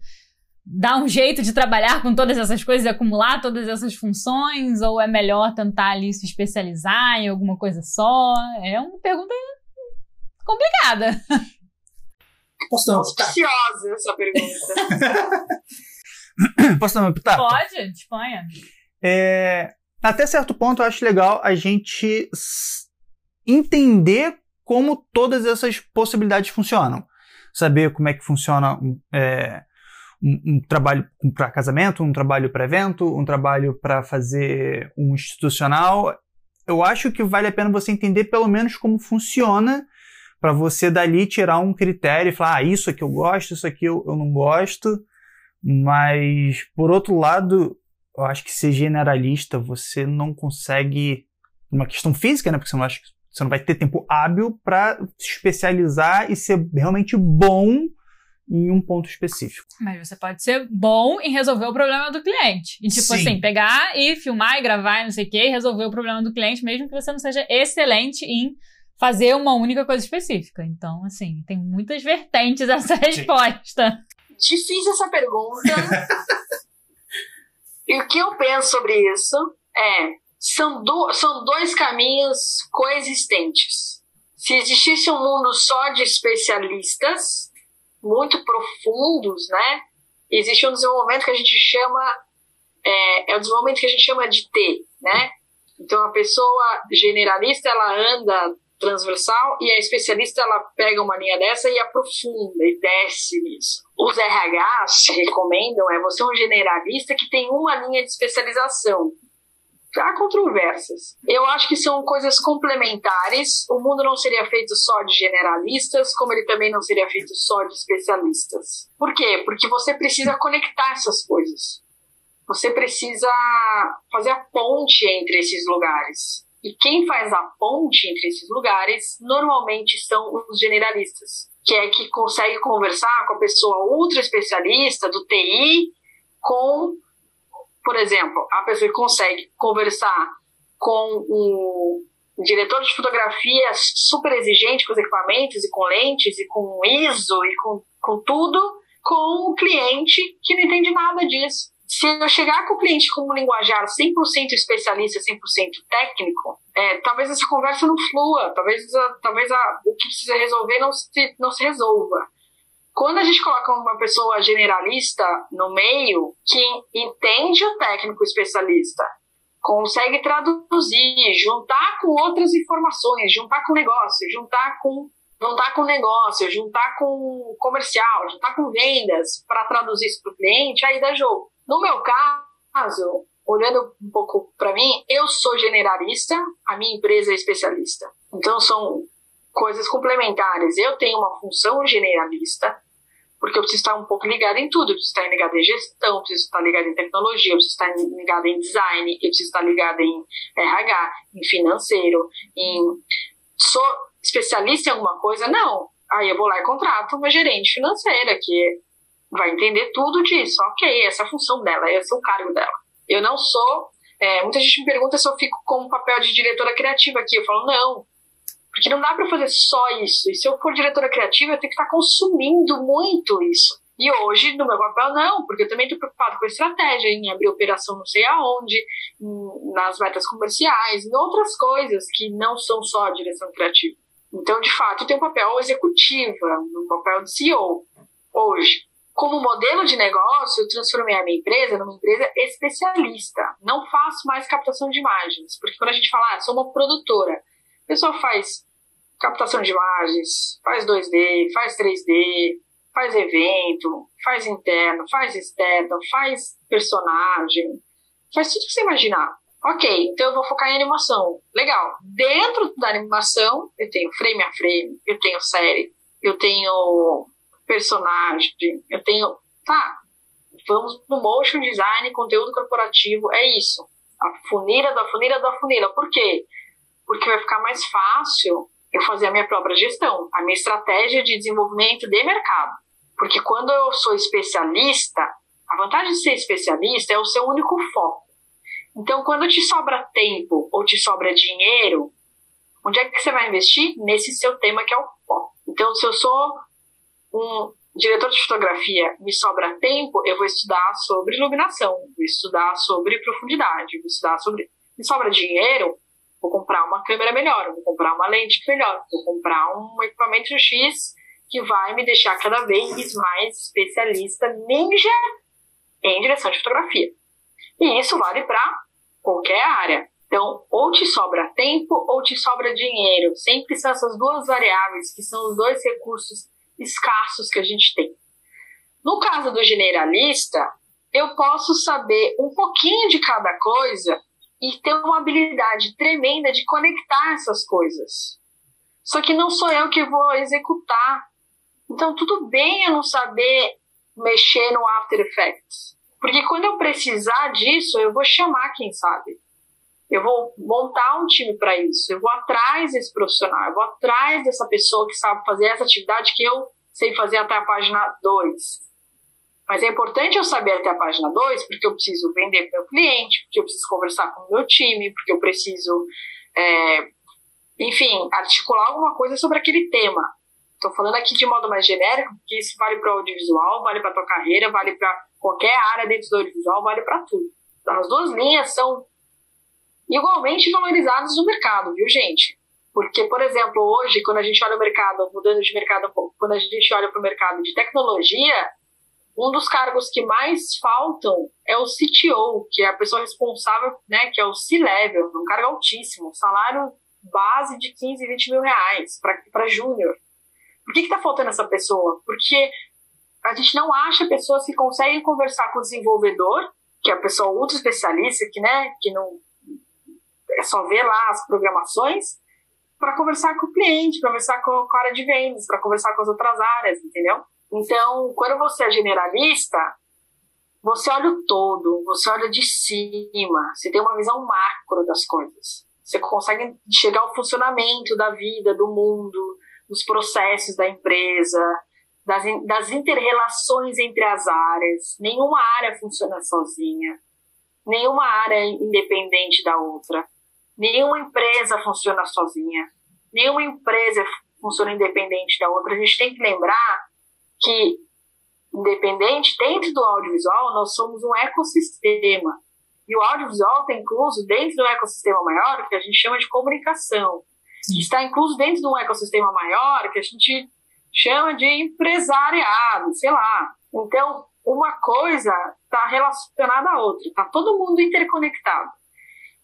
dar um jeito de trabalhar com todas essas coisas e acumular todas essas funções? Ou é melhor tentar ali se especializar em alguma coisa só? É uma pergunta complicada. [laughs] Posso dar uma Ansiosa essa pergunta. [laughs] Posso dar uma pitaco? Pode, disponha. É, até certo ponto eu acho legal a gente entender como todas essas possibilidades funcionam. Saber como é que funciona é, um, trabalho para casamento, um trabalho para evento, um trabalho para fazer um institucional. Eu acho que vale a pena você entender pelo menos como funciona para você dali tirar um critério e falar, ah, isso aqui eu gosto, isso aqui eu, eu não gosto. Mas, por outro lado, eu acho que ser generalista você não consegue, uma questão física, né? Porque você não, acha, você não vai ter tempo hábil para se especializar e ser realmente bom em um ponto específico. Mas você pode ser bom em resolver o problema do cliente. E, tipo Sim. assim, pegar e filmar e gravar e não sei o quê, e resolver o problema do cliente, mesmo que você não seja excelente em fazer uma única coisa específica. Então, assim, tem muitas vertentes essa resposta. Difícil essa pergunta. [laughs] e o que eu penso sobre isso é: são, do, são dois caminhos coexistentes. Se existisse um mundo só de especialistas, muito profundos, né? Existe um desenvolvimento que a gente chama é, é o desenvolvimento que a gente chama de T, né? Então a pessoa generalista ela anda transversal e a especialista ela pega uma linha dessa e aprofunda e desce nisso. Os RHs recomendam é você um generalista que tem uma linha de especialização há controvérsias. Eu acho que são coisas complementares. O mundo não seria feito só de generalistas, como ele também não seria feito só de especialistas. Por quê? Porque você precisa conectar essas coisas. Você precisa fazer a ponte entre esses lugares. E quem faz a ponte entre esses lugares normalmente são os generalistas, que é que consegue conversar com a pessoa ultra especialista do TI com por exemplo, a pessoa que consegue conversar com um diretor de fotografia super exigente com os equipamentos e com lentes e com ISO e com, com tudo, com um cliente que não entende nada disso. Se eu chegar com o cliente com um linguajar 100% especialista, 100% técnico, é, talvez essa conversa não flua, talvez, talvez a, o que precisa resolver não se, não se resolva. Quando a gente coloca uma pessoa generalista no meio, que entende o técnico especialista, consegue traduzir, juntar com outras informações, juntar com negócio, juntar com juntar com negócio, juntar com comercial, juntar com vendas para traduzir isso para o cliente, aí dá jogo. No meu caso, olhando um pouco para mim, eu sou generalista, a minha empresa é especialista. Então são coisas complementares. Eu tenho uma função generalista, porque eu preciso estar um pouco ligada em tudo. Eu preciso estar ligada em gestão, eu preciso estar ligada em tecnologia, eu preciso estar ligada em design, eu preciso estar ligada em RH, em financeiro, em. Sou especialista em alguma coisa? Não. Aí eu vou lá e contrato uma gerente financeira que vai entender tudo disso. Ok, essa é a função dela, esse é o cargo dela. Eu não sou. É, muita gente me pergunta se eu fico com o papel de diretora criativa aqui. Eu falo, não, porque não dá para fazer só isso. E se eu for diretora criativa, eu tenho que estar consumindo muito isso. E hoje, no meu papel, não, porque eu também estou preocupado com a estratégia, em abrir operação não sei aonde, nas metas comerciais, em outras coisas que não são só a direção criativa. Então, de fato, tenho um papel executivo, um papel de CEO hoje. Como modelo de negócio, eu transformei a minha empresa numa empresa especialista. Não faço mais captação de imagens, porque quando a gente fala, ah, sou uma produtora, a pessoa faz captação de imagens, faz 2D, faz 3D, faz evento, faz interno, faz externo, faz personagem, faz tudo que você imaginar. Ok, então eu vou focar em animação. Legal. Dentro da animação, eu tenho frame a frame, eu tenho série, eu tenho personagem, eu tenho. Tá, vamos no motion design, conteúdo corporativo, é isso. A funila da funila da funila. Por quê? Porque vai ficar mais fácil eu fazer a minha própria gestão, a minha estratégia de desenvolvimento de mercado. Porque quando eu sou especialista, a vantagem de ser especialista é o seu único foco. Então, quando te sobra tempo ou te sobra dinheiro, onde é que você vai investir? Nesse seu tema que é o foco. Então, se eu sou um diretor de fotografia, me sobra tempo, eu vou estudar sobre iluminação, vou estudar sobre profundidade, vou estudar sobre. Me sobra dinheiro, vou comprar uma câmera melhor, vou comprar uma lente melhor, vou comprar um equipamento X que vai me deixar cada vez mais especialista ninja em direção de fotografia. E isso vale para qualquer área. Então, ou te sobra tempo ou te sobra dinheiro. Sempre são essas duas variáveis que são os dois recursos escassos que a gente tem. No caso do generalista, eu posso saber um pouquinho de cada coisa e ter uma habilidade tremenda de conectar essas coisas. Só que não sou eu que vou executar. Então, tudo bem eu não saber mexer no After Effects. Porque quando eu precisar disso, eu vou chamar quem sabe. Eu vou montar um time para isso. Eu vou atrás desse profissional. Eu vou atrás dessa pessoa que sabe fazer essa atividade que eu sei fazer até a página 2. Mas é importante eu saber até a página 2, porque eu preciso vender para o cliente, porque eu preciso conversar com o meu time, porque eu preciso, é, enfim, articular alguma coisa sobre aquele tema. Estou falando aqui de modo mais genérico, porque isso vale para o audiovisual, vale para a tua carreira, vale para qualquer área dentro do audiovisual, vale para tudo. As duas linhas são igualmente valorizadas no mercado, viu, gente? Porque, por exemplo, hoje, quando a gente olha o mercado, mudando de mercado um pouco, quando a gente olha para o mercado de tecnologia, um dos cargos que mais faltam é o CTO, que é a pessoa responsável, né, que é o C-Level, um cargo altíssimo, salário base de 15, 20 mil reais para júnior. Por que está faltando essa pessoa? Porque a gente não acha pessoas que conseguem conversar com o desenvolvedor, que é a pessoa ultra especialista, que, né, que não é só ver lá as programações, para conversar com o cliente, para conversar com, a área de vendas, para conversar com as outras áreas, entendeu? Então, quando você é generalista, você olha o todo, você olha de cima, você tem uma visão macro das coisas. Você consegue chegar ao funcionamento da vida, do mundo, dos processos da empresa, das, das interrelações entre as áreas. Nenhuma área funciona sozinha, nenhuma área é independente da outra, nenhuma empresa funciona sozinha, nenhuma empresa funciona independente da outra. A gente tem que lembrar que, independente, dentro do audiovisual, nós somos um ecossistema. E o audiovisual está incluso dentro do ecossistema maior, que a gente chama de comunicação. Está incluso dentro de um ecossistema maior, que a gente chama de empresariado, sei lá. Então, uma coisa está relacionada à outra, está todo mundo interconectado.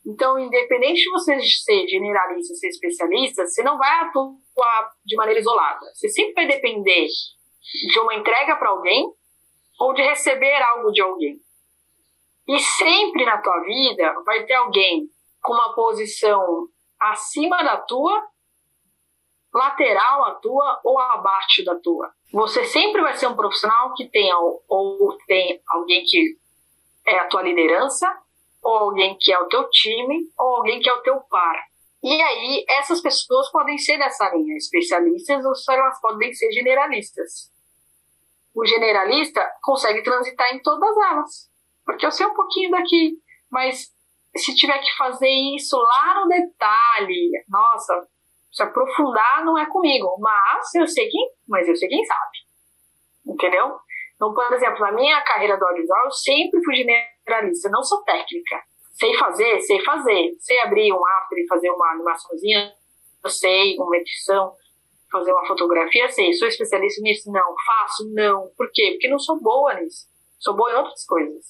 Então, independente de você ser generalista, ser especialista, você não vai atuar de maneira isolada. Você sempre vai depender de uma entrega para alguém ou de receber algo de alguém. E sempre na tua vida vai ter alguém com uma posição acima da tua, lateral à tua ou abaixo da tua. Você sempre vai ser um profissional que tem ou tem alguém que é a tua liderança, ou alguém que é o teu time, ou alguém que é o teu par. E aí, essas pessoas podem ser dessa linha, especialistas, ou elas podem ser generalistas. O generalista consegue transitar em todas elas. Porque eu sei um pouquinho daqui, mas se tiver que fazer isso lá no detalhe, nossa, se aprofundar não é comigo. Mas eu sei quem, mas eu sei quem sabe. Entendeu? Então, por exemplo, na minha carreira do audiovisual, eu sempre fui generalista, não sou técnica. Sei fazer, sei fazer. Sei abrir um after e fazer uma animaçãozinha, eu sei, uma edição, fazer uma fotografia, sei. Sou especialista nisso? Não. Faço? Não. Por quê? Porque não sou boa nisso. Sou boa em outras coisas.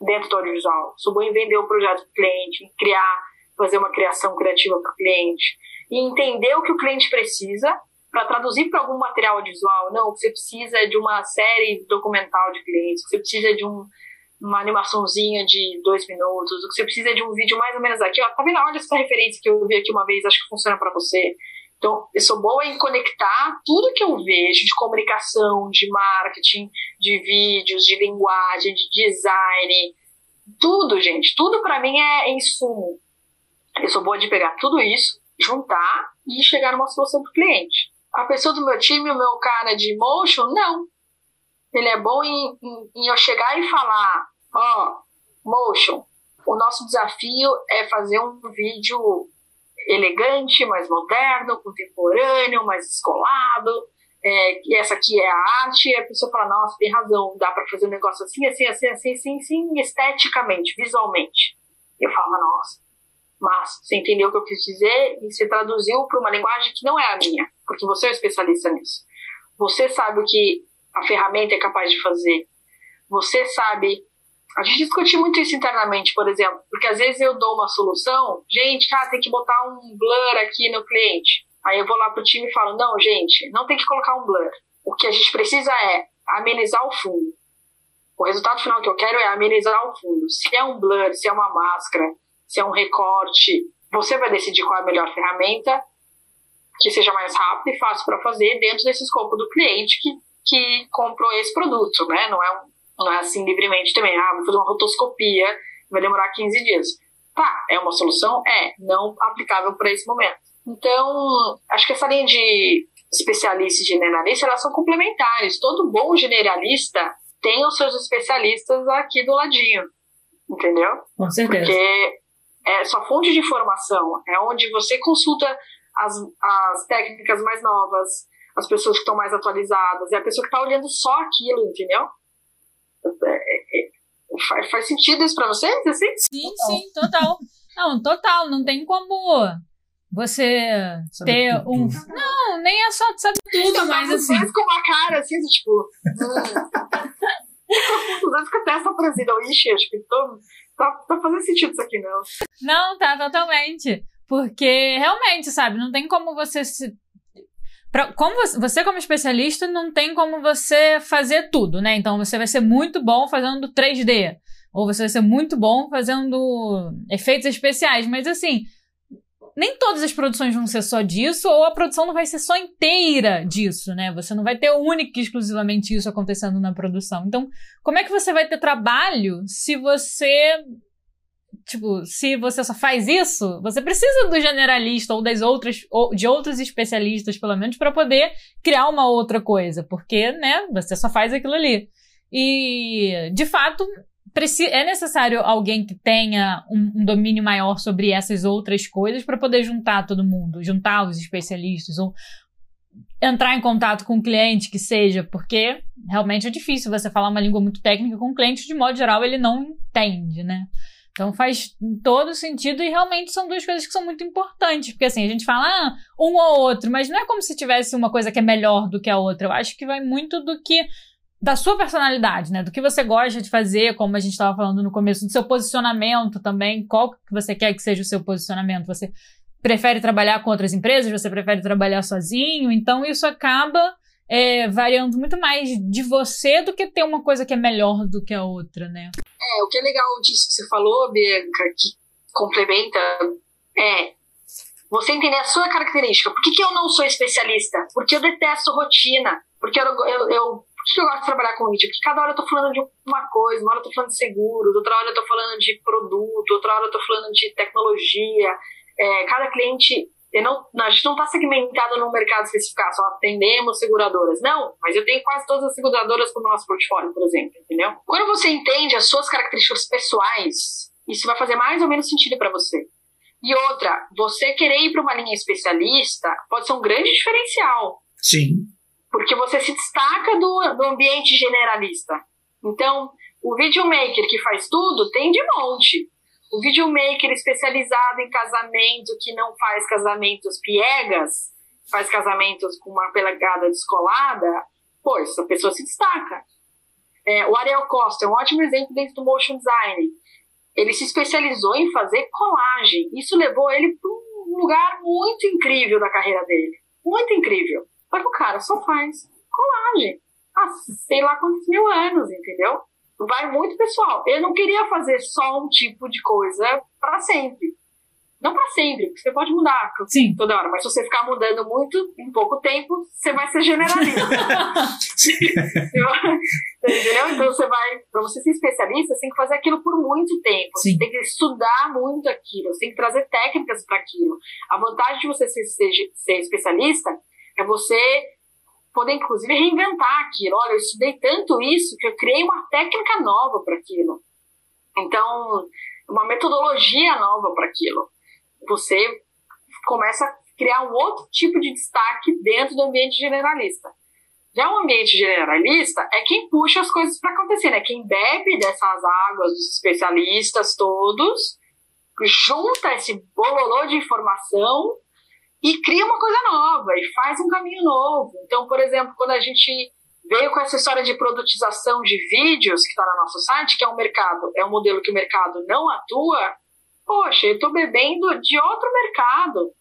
Dentro do audiovisual. Sou boa em vender o projeto para o cliente, em criar, fazer uma criação criativa para o cliente, e entender o que o cliente precisa para traduzir para algum material audiovisual. Não, você precisa de uma série documental de clientes, você precisa de um, uma animaçãozinha de dois minutos, o que você precisa de um vídeo mais ou menos aqui. Ó, tá vendo? Olha essa referência que eu vi aqui uma vez, acho que funciona para você. Então, eu sou boa em conectar tudo que eu vejo de comunicação, de marketing, de vídeos, de linguagem, de design, tudo, gente. Tudo para mim é insumo. Eu sou boa de pegar tudo isso, juntar e chegar numa solução para o cliente. A pessoa do meu time, o meu cara de motion, não. Ele é bom em, em, em eu chegar e falar, ó, motion, o nosso desafio é fazer um vídeo elegante, mais moderno, contemporâneo, mais descolado. É, essa aqui é a arte, e a pessoa fala, nossa, tem razão, dá para fazer um negócio assim, assim, assim, assim, assim, assim, esteticamente, visualmente. Eu falo, nossa, mas você entendeu o que eu quis dizer e você traduziu para uma linguagem que não é a minha, porque você é um especialista nisso. Você sabe o que a ferramenta é capaz de fazer. Você sabe. A gente discute muito isso internamente, por exemplo, porque às vezes eu dou uma solução, gente, ah, tem que botar um blur aqui no cliente. Aí eu vou lá pro time e falo, não, gente, não tem que colocar um blur. O que a gente precisa é amenizar o fundo. O resultado final que eu quero é amenizar o fundo. Se é um blur, se é uma máscara, se é um recorte, você vai decidir qual é a melhor ferramenta que seja mais rápida e fácil para fazer dentro desse escopo do cliente que, que comprou esse produto, né? Não é, um, não é assim livremente também, ah, vou fazer uma rotoscopia, vai demorar 15 dias. Tá, é uma solução? É, não aplicável para esse momento. Então, acho que essa linha de especialista e generalista, elas são complementares. Todo bom generalista tem os seus especialistas aqui do ladinho, entendeu? Com certeza. Porque é sua fonte de informação, é onde você consulta as, as técnicas mais novas, as pessoas que estão mais atualizadas, é a pessoa que está olhando só aquilo, entendeu? É, é, é faz, faz, sentido isso para vocês? Assim? Sim, total. sim, total. Não, total, não tem como você sabe ter tudo. um. Não, nem é só saber tudo, mas assim. com uma cara assim, tipo. Hum. fica até essa. Ixi, acho que tô tá, tá fazendo sentido isso aqui, não. Não, tá totalmente. Porque realmente, sabe, não tem como você se. Pra, como você, você, como especialista, não tem como você fazer tudo, né? Então você vai ser muito bom fazendo 3D. Ou você vai ser muito bom fazendo efeitos especiais. Mas assim, nem todas as produções vão ser só disso, ou a produção não vai ser só inteira disso, né? Você não vai ter única e exclusivamente isso acontecendo na produção. Então, como é que você vai ter trabalho se você. Tipo, se você só faz isso, você precisa do generalista ou das outras, ou de outros especialistas, pelo menos, para poder criar uma outra coisa, porque, né, você só faz aquilo ali. E, de fato, é necessário alguém que tenha um, um, domínio maior sobre essas outras coisas para poder juntar todo mundo, juntar os especialistas ou entrar em contato com o cliente que seja, porque realmente é difícil você falar uma língua muito técnica com o cliente, de modo geral ele não entende, né? Então faz todo sentido e realmente são duas coisas que são muito importantes, porque assim, a gente fala ah, um ou outro, mas não é como se tivesse uma coisa que é melhor do que a outra. Eu acho que vai muito do que da sua personalidade, né? Do que você gosta de fazer, como a gente estava falando no começo, do seu posicionamento também, qual que você quer que seja o seu posicionamento. Você prefere trabalhar com outras empresas, você prefere trabalhar sozinho, então isso acaba é, variando muito mais de você do que ter uma coisa que é melhor do que a outra, né? É, o que é legal disso que você falou, Bianca, que complementa, é você entender a sua característica. Por que, que eu não sou especialista? Porque eu detesto rotina. Porque eu, eu, eu por que eu gosto de trabalhar com vídeo? Porque cada hora eu tô falando de uma coisa, uma hora eu tô falando de seguros, outra hora eu tô falando de produto, outra hora eu tô falando de tecnologia. É, cada cliente, não, a gente não está segmentado num mercado específico, ah, só atendemos seguradoras. Não, mas eu tenho quase todas as seguradoras no nosso portfólio, por exemplo, entendeu? Quando você entende as suas características pessoais, isso vai fazer mais ou menos sentido para você. E outra, você querer ir para uma linha especialista pode ser um grande diferencial. Sim porque você se destaca do, do ambiente generalista. Então, o videomaker que faz tudo tem de monte. O videomaker especializado em casamento, que não faz casamentos piegas, faz casamentos com uma pegada descolada, pô, essa pessoa se destaca. É, o Ariel Costa é um ótimo exemplo dentro do motion design. Ele se especializou em fazer colagem. Isso levou ele para um lugar muito incrível da carreira dele. Muito incrível. Porque o cara só faz colagem. Há sei lá quantos mil anos, entendeu? Vai muito pessoal. Eu não queria fazer só um tipo de coisa para sempre. Não para sempre, porque você pode mudar Sim. toda hora, mas se você ficar mudando muito em pouco tempo, você vai ser generalista. [laughs] Entendeu? Então você vai, para você ser especialista, você tem que fazer aquilo por muito tempo. Sim. Você tem que estudar muito aquilo, você tem que trazer técnicas para aquilo. A vantagem de você ser, ser, ser especialista é você poder, inclusive, reinventar aquilo. Olha, eu estudei tanto isso que eu criei uma técnica nova para aquilo. Então, uma metodologia nova para aquilo você começa a criar um outro tipo de destaque dentro do ambiente generalista. Já o ambiente generalista é quem puxa as coisas para acontecer, né? Quem bebe dessas águas dos especialistas todos, junta esse bololô de informação e cria uma coisa nova e faz um caminho novo. Então, por exemplo, quando a gente veio com essa história de produtização de vídeos que está no nosso site, que é um mercado, é um modelo que o mercado não atua, poxa, eu estou bebendo de outro mercado,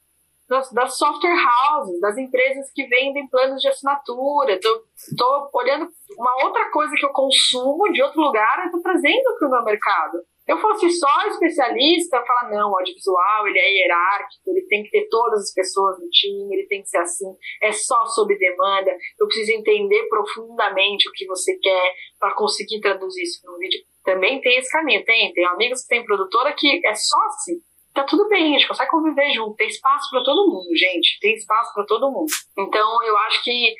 das, das, software houses, das empresas que vendem planos de assinatura. Estou olhando uma outra coisa que eu consumo de outro lugar e estou trazendo para o meu mercado. Eu fosse só especialista, falar, não, o audiovisual, ele é hierárquico, ele tem que ter todas as pessoas no time, ele tem que ser assim, é só sob demanda, eu preciso entender profundamente o que você quer para conseguir traduzir isso no vídeo também tem esse caminho. Tem, tem amigos que tem produtora que é só assim. Tá tudo bem, a gente consegue conviver junto. Tem espaço para todo mundo, gente. Tem espaço para todo mundo. Então, eu acho que.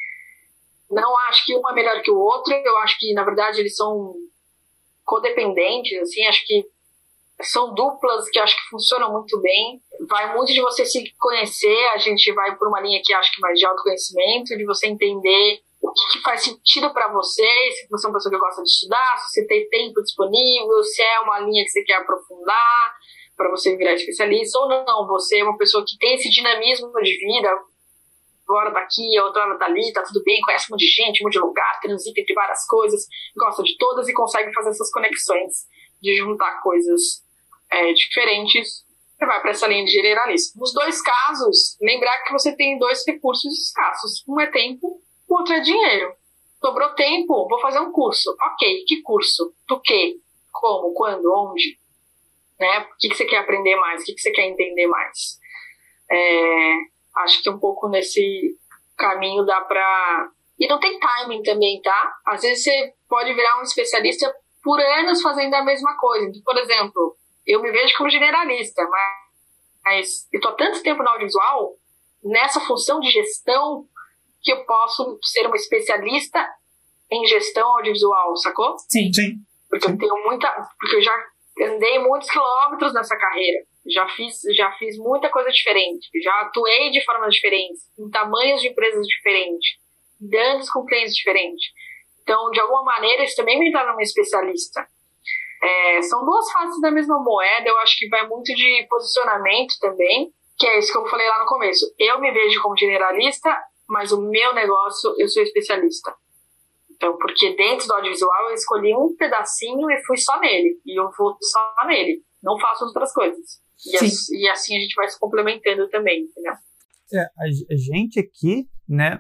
Não acho que um é melhor que o outro. Eu acho que, na verdade, eles são codependentes, assim. Acho que são duplas que acho que funcionam muito bem. Vai muito de você se conhecer. A gente vai por uma linha que acho que mais de autoconhecimento, de você entender o que, que faz sentido para você, se você é uma pessoa que gosta de estudar, se você tem tempo disponível, se é uma linha que você quer aprofundar para você virar especialista ou não. Você é uma pessoa que tem esse dinamismo de vida, agora daqui, outra hora dali, tá tudo bem, conhece um monte de gente, um monte de lugar, transita entre várias coisas, gosta de todas e consegue fazer essas conexões de juntar coisas é, diferentes. Você vai para essa linha de generalista. Nos dois casos, lembrar que você tem dois recursos escassos. Um é tempo o outro é dinheiro. Sobrou tempo, vou fazer um curso. Ok, que curso? Do quê? Como? Quando? Onde? Né? O que, que você quer aprender mais? O que, que você quer entender mais? É, acho que um pouco nesse caminho dá pra. E não tem timing também, tá? Às vezes você pode virar um especialista por anos fazendo a mesma coisa. Então, por exemplo, eu me vejo como generalista, mas eu tô há tanto tempo no audiovisual, nessa função de gestão, que eu posso ser uma especialista em gestão audiovisual, sacou? Sim. Sim. Porque eu tenho muita. Porque eu já andei muitos quilômetros nessa carreira. Já fiz, já fiz muita coisa diferente. Já atuei de formas diferentes, em tamanhos de empresas diferentes, dando com clientes diferentes. Então, de alguma maneira, isso também me torna uma especialista. É, são duas faces da mesma moeda. Eu acho que vai muito de posicionamento também, que é isso que eu falei lá no começo. Eu me vejo como generalista, mas o meu negócio eu sou especialista. Então, porque dentro do audiovisual eu escolhi um pedacinho e fui só nele. E eu vou só nele. Não faço outras coisas. E, assim, e assim a gente vai se complementando também, entendeu? É, a, gente aqui, né?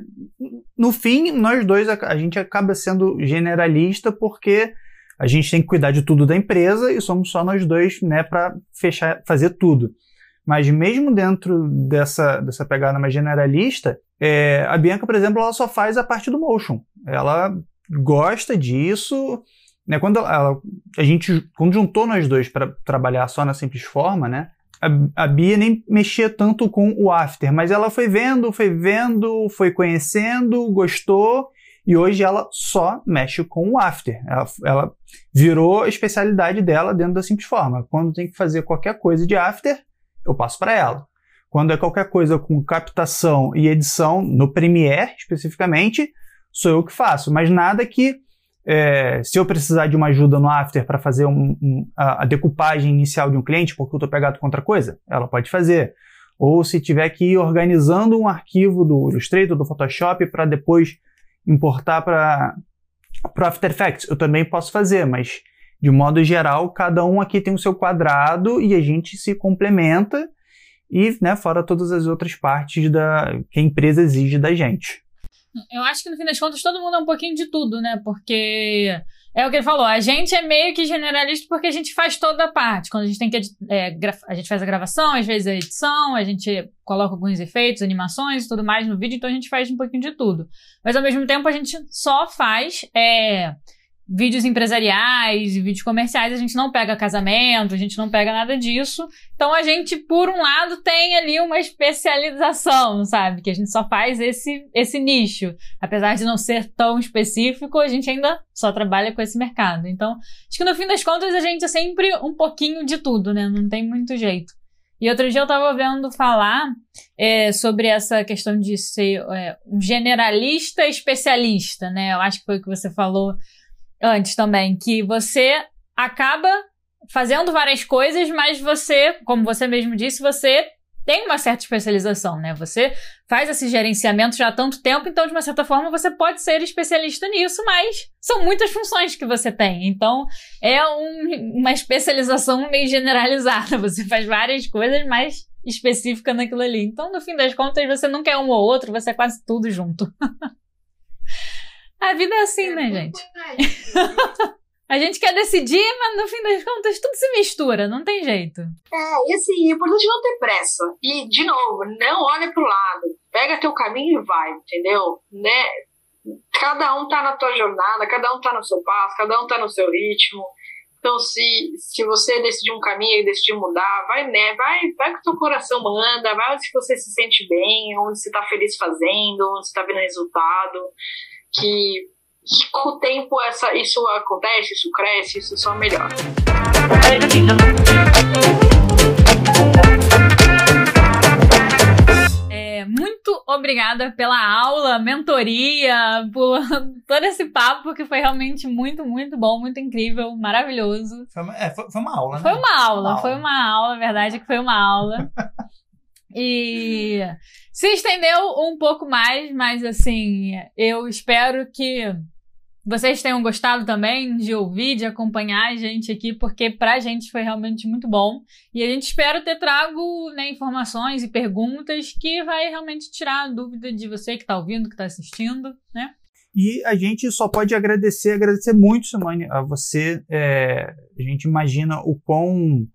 No fim, nós dois, a, a gente acaba sendo generalista porque a gente tem que cuidar de tudo da empresa e somos só nós dois, né, para fechar, fazer tudo. Mas mesmo dentro dessa, dessa pegada mais generalista, é, a Bianca, por exemplo, ela só faz a parte do motion. Ela gosta disso. Né? Quando ela, a gente quando juntou nós dois para trabalhar só na simples forma, né? A, a Bia nem mexia tanto com o after, mas ela foi vendo, foi vendo, foi conhecendo, gostou e hoje ela só mexe com o after. Ela, ela virou a especialidade dela dentro da simples forma. Quando tem que fazer qualquer coisa de after, eu passo para ela. Quando é qualquer coisa com captação e edição, no Premiere especificamente, sou eu que faço. Mas nada que, é, se eu precisar de uma ajuda no After para fazer um, um, a, a, decupagem inicial de um cliente, porque eu estou pegado com outra coisa, ela pode fazer. Ou se tiver que ir organizando um arquivo do Illustrator, do Photoshop, para depois importar para o After Effects, eu também posso fazer, mas de modo geral, cada um aqui tem o seu quadrado e a gente se complementa e, né, fora todas as outras partes da que a empresa exige da gente. Eu acho que no fim das contas todo mundo é um pouquinho de tudo, né? Porque é o que ele falou, a gente é meio que generalista porque a gente faz toda a parte. Quando a gente tem que. É, a gente faz a gravação, às vezes a edição, a gente coloca alguns efeitos, animações e tudo mais no vídeo, então a gente faz um pouquinho de tudo. Mas ao mesmo tempo a gente só faz. É, vídeos empresariais vídeos comerciais, a gente não pega casamento, a gente não pega nada disso. Então a gente, por um lado, tem ali uma especialização, sabe? Que a gente só faz esse, esse nicho. Apesar de não ser tão específico, a gente ainda só trabalha com esse mercado. Então, acho que no fim das contas a gente é sempre um pouquinho de tudo, né? Não tem muito jeito. E outro dia eu tava vendo falar é, sobre essa questão de ser é, um generalista especialista, né? Eu acho que foi o que você falou antes também, que você acaba fazendo várias coisas, mas você, como você mesmo disse, você tem uma certa especialização, né? Você faz esse gerenciamento já há tanto tempo, então, de uma certa forma, você pode ser especialista nisso, mas são muitas funções que você tem. Então, é um, uma especialização meio generalizada. [laughs] Você faz várias coisas, mas específica naquilo ali. Então, no fim das contas, você não quer um ou outro, você é quase tudo junto. [laughs] A vida é assim, é né, gente? [laughs] A gente quer decidir, mas no fim das contas tudo se mistura, não tem jeito. É, e assim, é importante não ter pressa. E, de novo, não olha pro lado. Pega teu caminho e vai, entendeu? Né? Cada um tá na tua jornada, cada um tá no seu passo, cada um tá no seu ritmo. Então, se, se você decidir um caminho e decidir mudar, vai, né? Vai, vai que o teu coração manda, vai onde você se sente bem, onde você tá feliz fazendo, onde você tá vendo resultado que, com o tempo essa, isso acontece, isso cresce, isso só melhora. É, muito obrigada pela aula, mentoria, por [laughs] todo esse papo que foi realmente muito, muito bom, muito incrível, maravilhoso. Foi uma, é, foi, foi uma aula, né? Foi uma aula, uma foi aula. uma aula, a verdade é que foi uma aula. [laughs] e se estendeu um pouco mais, mas assim, eu espero que vocês tenham gostado também de ouvir, de acompanhar a gente aqui, porque pra gente foi realmente muito bom. E a gente espera ter trago né, informações e perguntas que vai realmente tirar a dúvida de você que tá ouvindo, que tá assistindo, né? E a gente só pode agradecer, agradecer muito, Simone, a você. É, a gente imagina o quão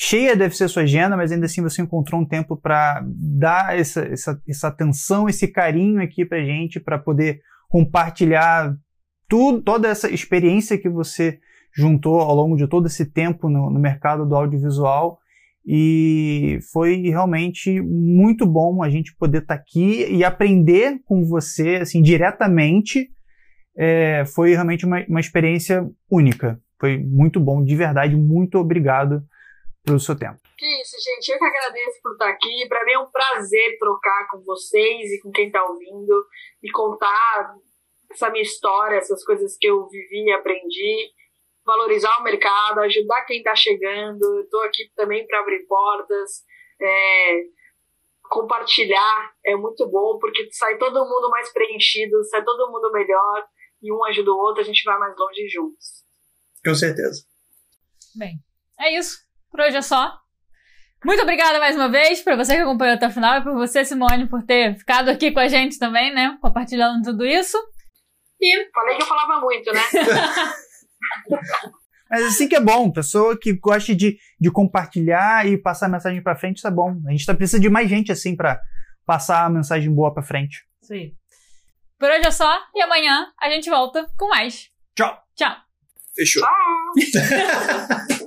cheia deve ser sua agenda, mas ainda assim você encontrou um tempo para dar essa, essa, essa atenção, esse carinho aqui para gente, para poder compartilhar tudo, toda essa experiência que você juntou ao longo de todo esse tempo no, no mercado do audiovisual. E foi realmente muito bom a gente poder estar tá aqui e aprender com você, assim, diretamente. É, foi realmente uma, uma experiência única. Foi muito bom, de verdade. Muito obrigado pelo seu tempo. Que isso, gente. Eu que agradeço por estar aqui. Para mim é um prazer trocar com vocês e com quem está ouvindo e contar essa minha história, essas coisas que eu vivi e aprendi. Valorizar o mercado, ajudar quem está chegando. Estou aqui também para abrir portas. É, compartilhar é muito bom porque sai todo mundo mais preenchido, sai todo mundo melhor e um ajuda o outro, a gente vai mais longe juntos. Com certeza. Bem, é isso. Por hoje é só. Muito obrigada mais uma vez para você que acompanhou até o final e por você, Simone, por ter ficado aqui com a gente também, né? Compartilhando tudo isso. E falei que eu falava muito, né? [laughs] Mas assim que é bom, pessoa que gosta de, de compartilhar e passar a mensagem para frente, isso é bom. A gente tá, precisa de mais gente assim para passar a mensagem boa para frente. Sim. Por hoje é só e amanhã a gente volta com mais. Tchau. Tchau. Fechou. Tchau. [laughs]